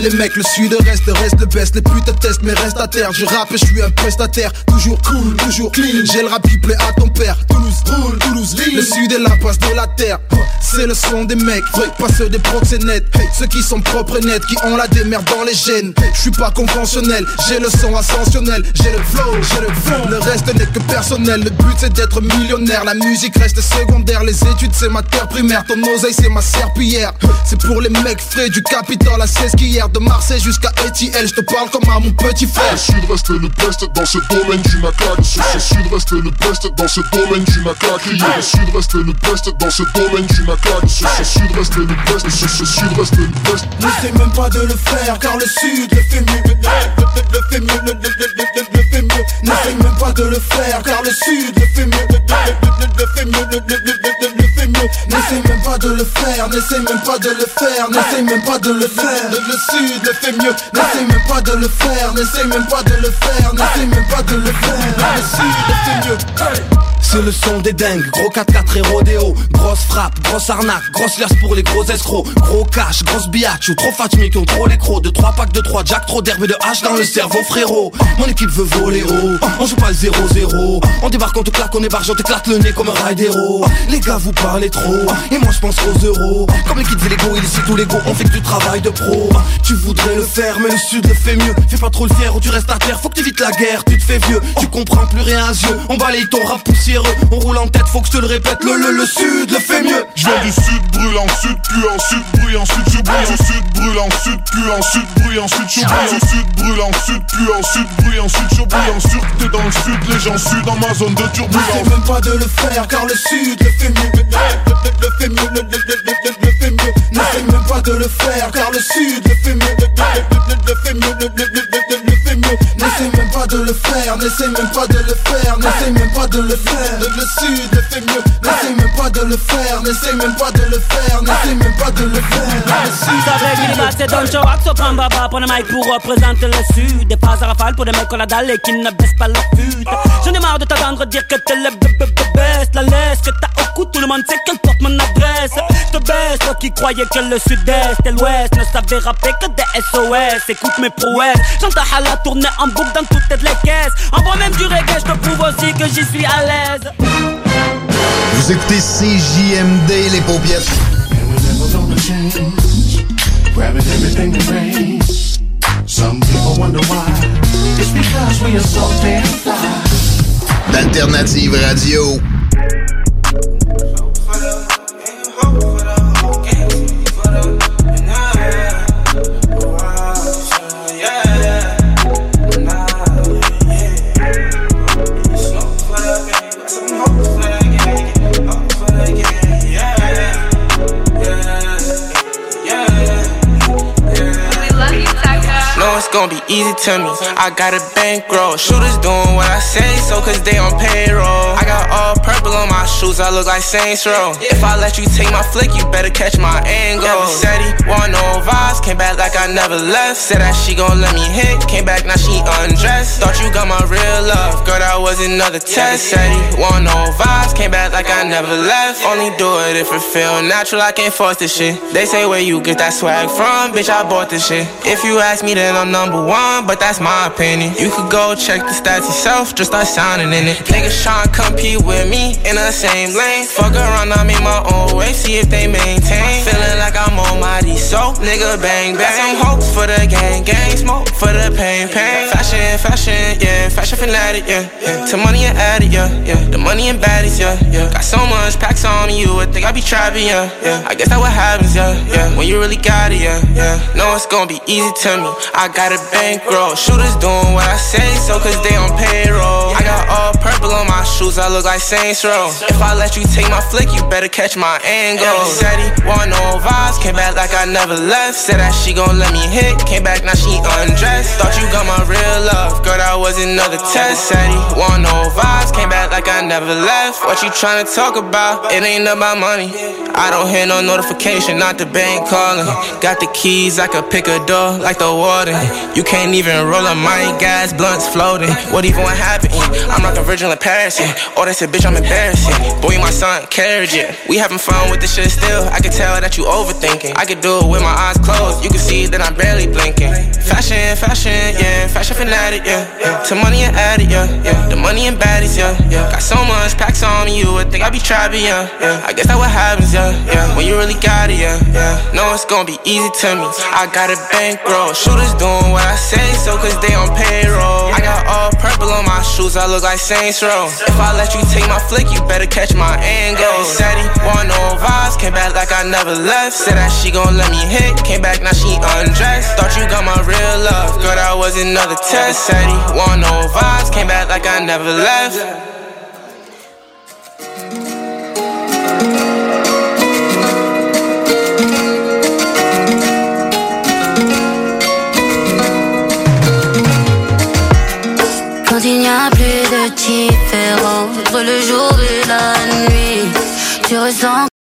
Les mecs, le sud reste, reste le best, les putes testent mais Je rappe et je suis un prestataire, toujours cool, toujours clean. J'ai le rap qui plaît à ton père. Toulouse, roule, Toulouse, lean. Le sud est la base de la terre. C'est le son des mecs, pas ceux des proxénètes. Ceux qui sont propres et nets, qui ont la démerde dans les gènes. Je suis pas conventionnel, j'ai le son ascensionnel, j'ai le flow, j'ai le flow. Le reste n'est que personnel, le but c'est d'être millionnaire. La musique reste secondaire, les études c'est ma terre primaire. Ton oseille c'est ma serpillière. C'est pour les mecs frais du Capitole à 16 qu'hier, de Marseille jusqu'à ETL. Je te parle comme à mon petit frère. Le sud reste le best dans ce domaine du macaque. Ce ce sud reste le best dans ce domaine du macaque. Le sud reste le best dans ce domaine du macaque. Ce ce sud reste le best. Ce ce sud reste le best. N'essaie même pas de le faire car le sud le fait mieux, le, fait mieux, le, fait mieux. N'essaie même pas de le faire car le sud le fait mieux, le, fait mieux, le- le- le pas de le faire, n'essaie même pas de le faire, n'essaie même pas de le faire. Le, sud le fait mieux, n'essaie même pas de le faire, n'essaie même pas de le faire, n'essaie même pas de le faire. Le sud le fait mieux. C'est le son des dingues, gros 4-4 et rodéo. Grosse frappe, grosse arnaque, grosse liasse pour les gros escrocs. Gros cash, grosse biatch ou trop fatigués qui ont trop les crocs De 3 packs de 3 jack, trop d'herbe et de hache dans le cerveau frérot. Mon équipe veut voler haut, on joue pas le 0-0 On débarque, on te claque, on ébarque, on t'éclate le nez comme un ride héros Les gars vous parlez trop, et moi je pense aux euros. Comme les kids et l'ego, il est tout l'ego. On fait que du travail de pro. Tu voudrais le faire mais le sud le fait mieux. Fais pas trop le fier ou tu restes à terre. Faut que tu évites la guerre, tu te fais vieux. Tu comprends plus rien à yeux. On balaye ton rap poussiéreux. On roule en tête, faut que je te le répète. Le le le sud le fait mieux. Je viens du sud, brûle en sud, puis en sud, brûle en sud, je brûle en sud, brûle en sud, puis en sud, brûle en sud, je brûle en sud, brûle en sud, puis en sud, brûle en sud, je brûle en sud, t'es dans le sud, les gens sud. Dans ma zone de turbulence. Même pas de le faire car le sud le fait mieux, le fait mieux, mieux. N'essaie même pas de le faire car le sud le fait le fait mieux, de le faire, n'essaie même pas de le faire, n'essaie même pas de le faire. Le, le sud le fait mieux, n'essaie même pas de le faire, n'essaie même pas de le faire, n'essaie même pas de le faire. Le c'est Don Show Axo prend baba pour le mic pour représenter le sud. Des phrases à rafale pour des mecs qu'on a dalle et qui ne baissent pas leur pute. J'en ai marre de t'entendre dire que t'es le best La laisse que t'as au cou tout le monde sait qu'elle porte mon adresse. Te baisse toi qui croyais que le sud-est et l'ouest Ne savaient rapper que des SOS Écoute mes prouesses. J'entends Hala tourner en boucle dans toutes Envoie même du reggae je te prouve aussi que j'y suis à l'aise Vous écoutez CJMD, les rains. Some people wonder why. It's because we are so damn. D'Alternative Radio. It's be easy to me. I got a bankroll. Shooters doing what I say, so cause they on payroll. I got all purple on my shoes, I look like Saints Row. If I let you take my flick, you better catch my angle. Said he want no vibes, came back like I never left. Said that she gon' let me hit, came back now she undressed. Thought you got my real love, girl, that was another test. Said he want no vibes, came back like I never left. Only do it if it feel natural, I can't force this shit. They say where you get that swag from, bitch, I bought this shit. If you ask me, then I'm number one, but that's my opinion. You could go check the stats yourself, just start sounding in it. Niggas tryna compete with me in the same lane. Fuck around, I make my own way, see if they maintain. Feeling like I'm almighty, so nigga bang bang. Some hopes for the gang, gang smoke for the pain, pain. Fashion, fashion, yeah, fashion fanatic, yeah, yeah. To money and addict, yeah, yeah. The money and baddies, yeah, yeah. Got so much packs on me, you would think I be trapping, yeah, yeah. I guess that what happens, yeah, yeah. When you really got it, yeah, yeah. It's gonna be easy to me. I got a bankroll. Shooters doing what I say, so cause they on payroll. I got all purple on my shoes, I look like Saints Row. If I let you take my flick, you better catch my angle. Said he want no vibes, came back like I never left. Said that she gon' let me hit, came back now she undressed. Thought you got my real love, girl, that was another test. Said he want no vibes, came back like I never left. What you tryna talk about? It ain't about money. I don't hear no notification, not the bank calling. Got the keys, I could pick a door like the warden. You can't even roll a mine, gas, blunts floating. What even happened? I'm like a virgin in Paris. Oh, they said, bitch, I'm embarrassing. Boy, my son, carriage, yeah. We having fun with this shit still. I can tell that you overthinking. I could do it with my eyes closed. You can see that I'm barely blinking. Fashion, fashion, yeah. Fashion fanatic, yeah. yeah. To money and addict, yeah. yeah. The money and baddies, yeah. yeah. Got so much packs on me, you would think I be trapping, yeah. yeah. I guess that what happens, yeah. yeah. When you really got it, yeah. yeah. Know it's gonna be easy to me. I got a bankroll. Shooters doing what I say so, cause they on payroll. I got all purple on my shoes, I look like Saints Row. If I let you take my flick, you better catch my angle. Said he want no vibes, came back like I never left. Said that she gon' let me hit, came back, now she undressed. Thought you got my real love, girl, that was another test. Said he want no vibes, came back like I never left. il n'y a plus de différence entre le jour et la nuit. Tu ressens